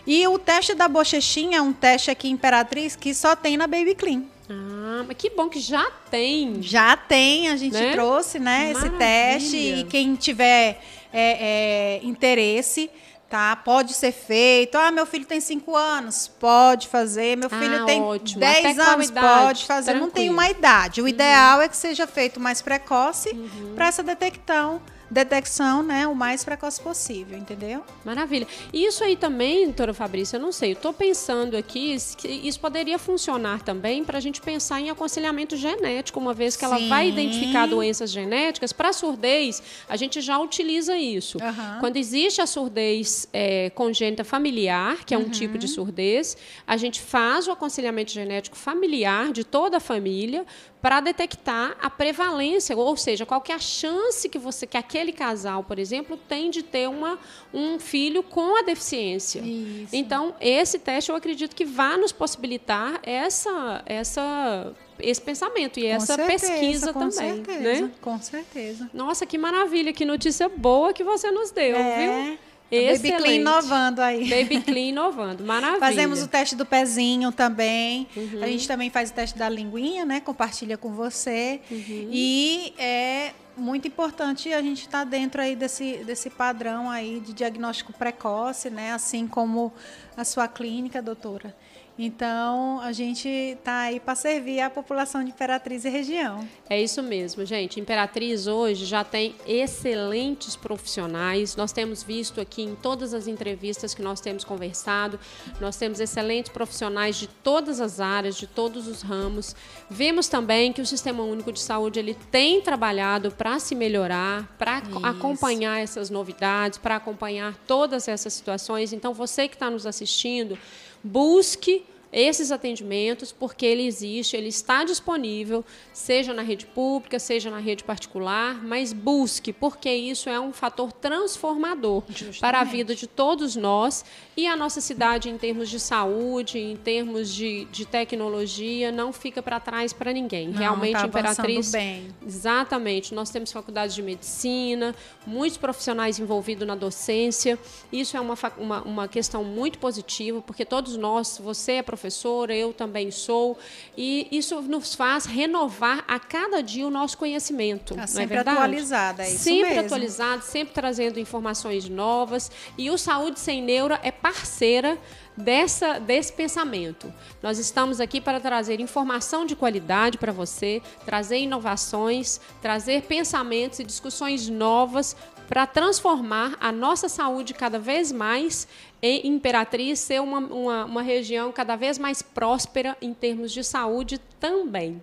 E o teste da bochechinha é um teste aqui Imperatriz que só tem na Baby Clean. Ah, mas que bom que já tem. Já tem, a gente né? trouxe, né, Maravilha. esse teste. E quem tiver é, é, interesse, tá? Pode ser feito. Ah, meu filho tem 5 anos, pode fazer. Meu filho ah, tem 10 anos, pode fazer. Tranquilo. Não tem uma idade. O uhum. ideal é que seja feito mais precoce uhum. para essa detecção detecção, né, o mais precoce possível, entendeu? Maravilha. Isso aí também, doutora Fabrícia, eu não sei, eu estou pensando aqui que isso poderia funcionar também para a gente pensar em aconselhamento genético, uma vez que Sim. ela vai identificar doenças genéticas. Para surdez, a gente já utiliza isso. Uhum. Quando existe a surdez é, congênita familiar, que é um uhum. tipo de surdez, a gente faz o aconselhamento genético familiar de toda a família para detectar a prevalência, ou seja, qual que é a chance que você que aquele casal, por exemplo, tem de ter uma, um filho com a deficiência. Isso. Então, esse teste eu acredito que vai nos possibilitar essa essa esse pensamento e com essa certeza, pesquisa com também, certeza, né? Com certeza. Nossa, que maravilha, que notícia boa que você nos deu, é. viu? Excelente. Baby Clean inovando aí. Baby Clean inovando, maravilha. Fazemos o teste do pezinho também. Uhum. A gente também faz o teste da linguinha, né? Compartilha com você. Uhum. E é muito importante a gente estar tá dentro aí desse, desse padrão aí de diagnóstico precoce, né? Assim como a sua clínica, doutora. Então, a gente está aí para servir a população de Imperatriz e região. É isso mesmo, gente. Imperatriz hoje já tem excelentes profissionais. Nós temos visto aqui em todas as entrevistas que nós temos conversado, nós temos excelentes profissionais de todas as áreas, de todos os ramos. Vemos também que o Sistema Único de Saúde ele tem trabalhado para se melhorar, para acompanhar essas novidades, para acompanhar todas essas situações. Então, você que está nos assistindo, busque esses atendimentos, porque ele existe, ele está disponível, seja na rede pública, seja na rede particular, mas busque, porque isso é um fator transformador Justamente. para a vida de todos nós e a nossa cidade, em termos de saúde, em termos de, de tecnologia, não fica para trás para ninguém. Não, Realmente, tá Imperatriz. Bem. Exatamente. Nós temos faculdades de medicina, muitos profissionais envolvidos na docência. Isso é uma, uma, uma questão muito positiva, porque todos nós, você é professor, professora, eu também sou, e isso nos faz renovar a cada dia o nosso conhecimento. Tá sempre é atualizada, é isso Sempre mesmo. atualizado, sempre trazendo informações novas. E o Saúde Sem Neura é parceira dessa, desse pensamento. Nós estamos aqui para trazer informação de qualidade para você, trazer inovações, trazer pensamentos e discussões novas para transformar a nossa saúde cada vez mais em Imperatriz ser uma, uma, uma região cada vez mais próspera em termos de saúde também.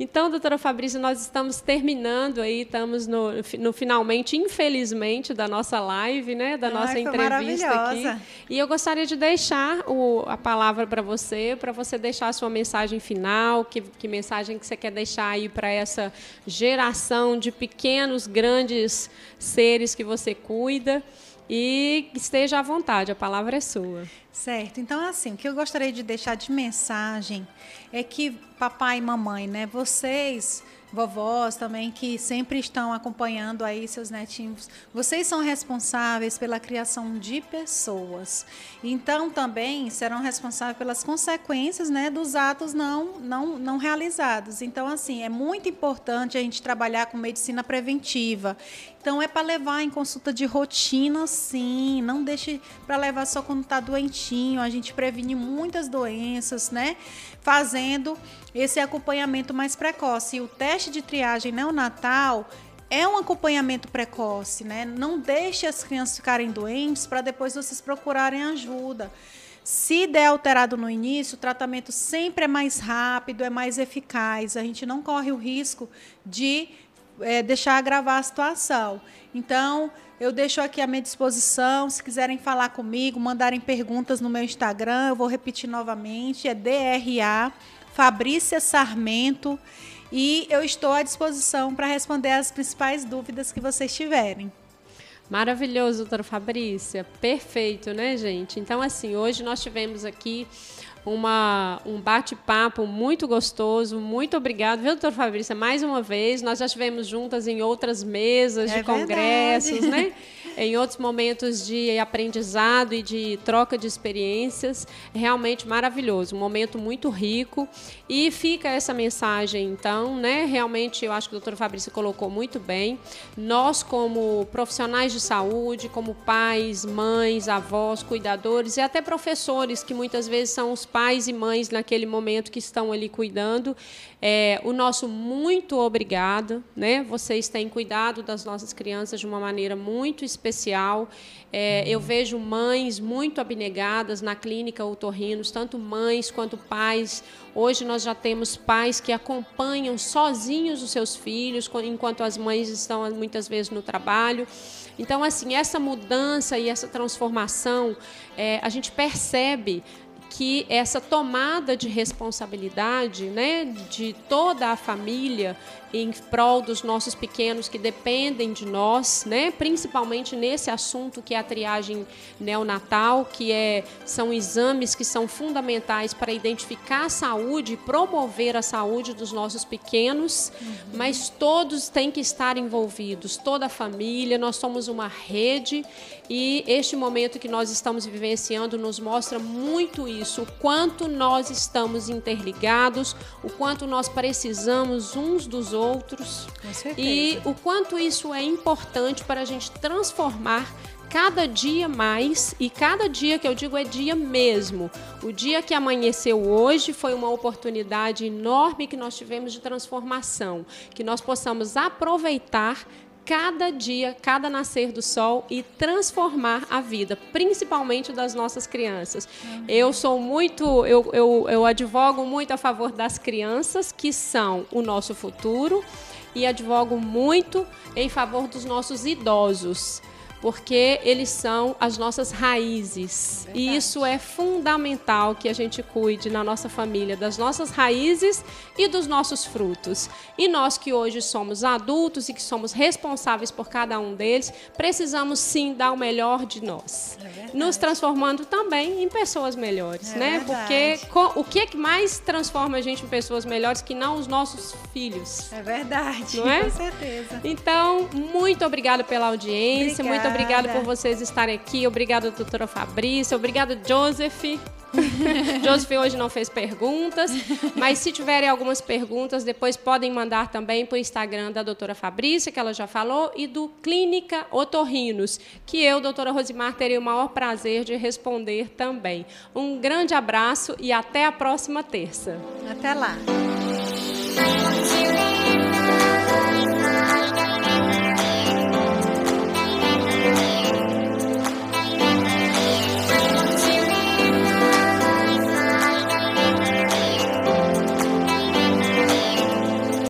Então, doutora Fabrício, nós estamos terminando aí, estamos no, no finalmente, infelizmente, da nossa live, né? Da nossa Ai, entrevista aqui. E eu gostaria de deixar o, a palavra para você, para você deixar a sua mensagem final, que, que mensagem que você quer deixar aí para essa geração de pequenos, grandes seres que você cuida. E esteja à vontade, a palavra é sua. Certo. Então, assim, o que eu gostaria de deixar de mensagem é que papai e mamãe, né, vocês vovós também que sempre estão acompanhando aí seus netinhos. Vocês são responsáveis pela criação de pessoas. Então também serão responsáveis pelas consequências, né, dos atos não não não realizados. Então assim, é muito importante a gente trabalhar com medicina preventiva. Então é para levar em consulta de rotina, sim. Não deixe para levar só quando está doentinho. A gente previne muitas doenças, né? Fazendo esse acompanhamento mais precoce. E o teste de triagem neonatal é um acompanhamento precoce, né? Não deixe as crianças ficarem doentes para depois vocês procurarem ajuda. Se der alterado no início, o tratamento sempre é mais rápido, é mais eficaz. A gente não corre o risco de é, deixar agravar a situação. Então, eu deixo aqui à minha disposição. Se quiserem falar comigo, mandarem perguntas no meu Instagram, eu vou repetir novamente: é DRA Fabrícia Sarmento. E eu estou à disposição para responder as principais dúvidas que vocês tiverem. Maravilhoso, doutora Fabrícia. Perfeito, né, gente? Então, assim, hoje nós tivemos aqui uma, um bate-papo muito gostoso. Muito obrigado, viu, doutora Fabrícia, mais uma vez. Nós já estivemos juntas em outras mesas de é congressos, né? em outros momentos de aprendizado e de troca de experiências. Realmente maravilhoso, um momento muito rico. E fica essa mensagem, então, né? Realmente, eu acho que a doutora Fabrícia colocou muito bem. Nós, como profissionais de saúde, como pais, mães, avós, cuidadores e até professores, que muitas vezes são os pais e mães naquele momento que estão ali cuidando, é, o nosso muito obrigado, né? Vocês têm cuidado das nossas crianças de uma maneira muito especial. É, eu vejo mães muito abnegadas na clínica Otorrinos, tanto mães quanto pais. Hoje nós já temos pais que acompanham sozinhos os seus filhos, enquanto as mães estão muitas vezes no trabalho. Então, assim, essa mudança e essa transformação, é, a gente percebe que essa tomada de responsabilidade né, de toda a família em prol dos nossos pequenos que dependem de nós, né? principalmente nesse assunto que é a triagem neonatal, que é, são exames que são fundamentais para identificar a saúde e promover a saúde dos nossos pequenos, uhum. mas todos têm que estar envolvidos, toda a família, nós somos uma rede e este momento que nós estamos vivenciando nos mostra muito isso, o quanto nós estamos interligados, o quanto nós precisamos uns dos outros. E o quanto isso é importante para a gente transformar cada dia mais, e cada dia que eu digo é dia mesmo. O dia que amanheceu hoje foi uma oportunidade enorme que nós tivemos de transformação, que nós possamos aproveitar cada dia, cada nascer do sol e transformar a vida, principalmente das nossas crianças. Eu sou muito, eu, eu, eu advogo muito a favor das crianças, que são o nosso futuro, e advogo muito em favor dos nossos idosos porque eles são as nossas raízes. Verdade. E isso é fundamental que a gente cuide na nossa família das nossas raízes e dos nossos frutos. E nós que hoje somos adultos e que somos responsáveis por cada um deles, precisamos sim dar o melhor de nós, é nos transformando também em pessoas melhores, é né? Verdade. Porque o que é que mais transforma a gente em pessoas melhores que não os nossos filhos? É verdade, não é? com certeza. Então, muito obrigada pela audiência, obrigada. muito obrigada por vocês estarem aqui. Obrigada, doutora Fabrícia. Obrigada, Joseph. Joseph hoje não fez perguntas, mas se tiverem algumas perguntas, depois podem mandar também para o Instagram da doutora Fabrícia, que ela já falou, e do Clínica Otorrinos, que eu, doutora Rosimar, terei o maior prazer de responder também. Um grande abraço e até a próxima terça. Até lá.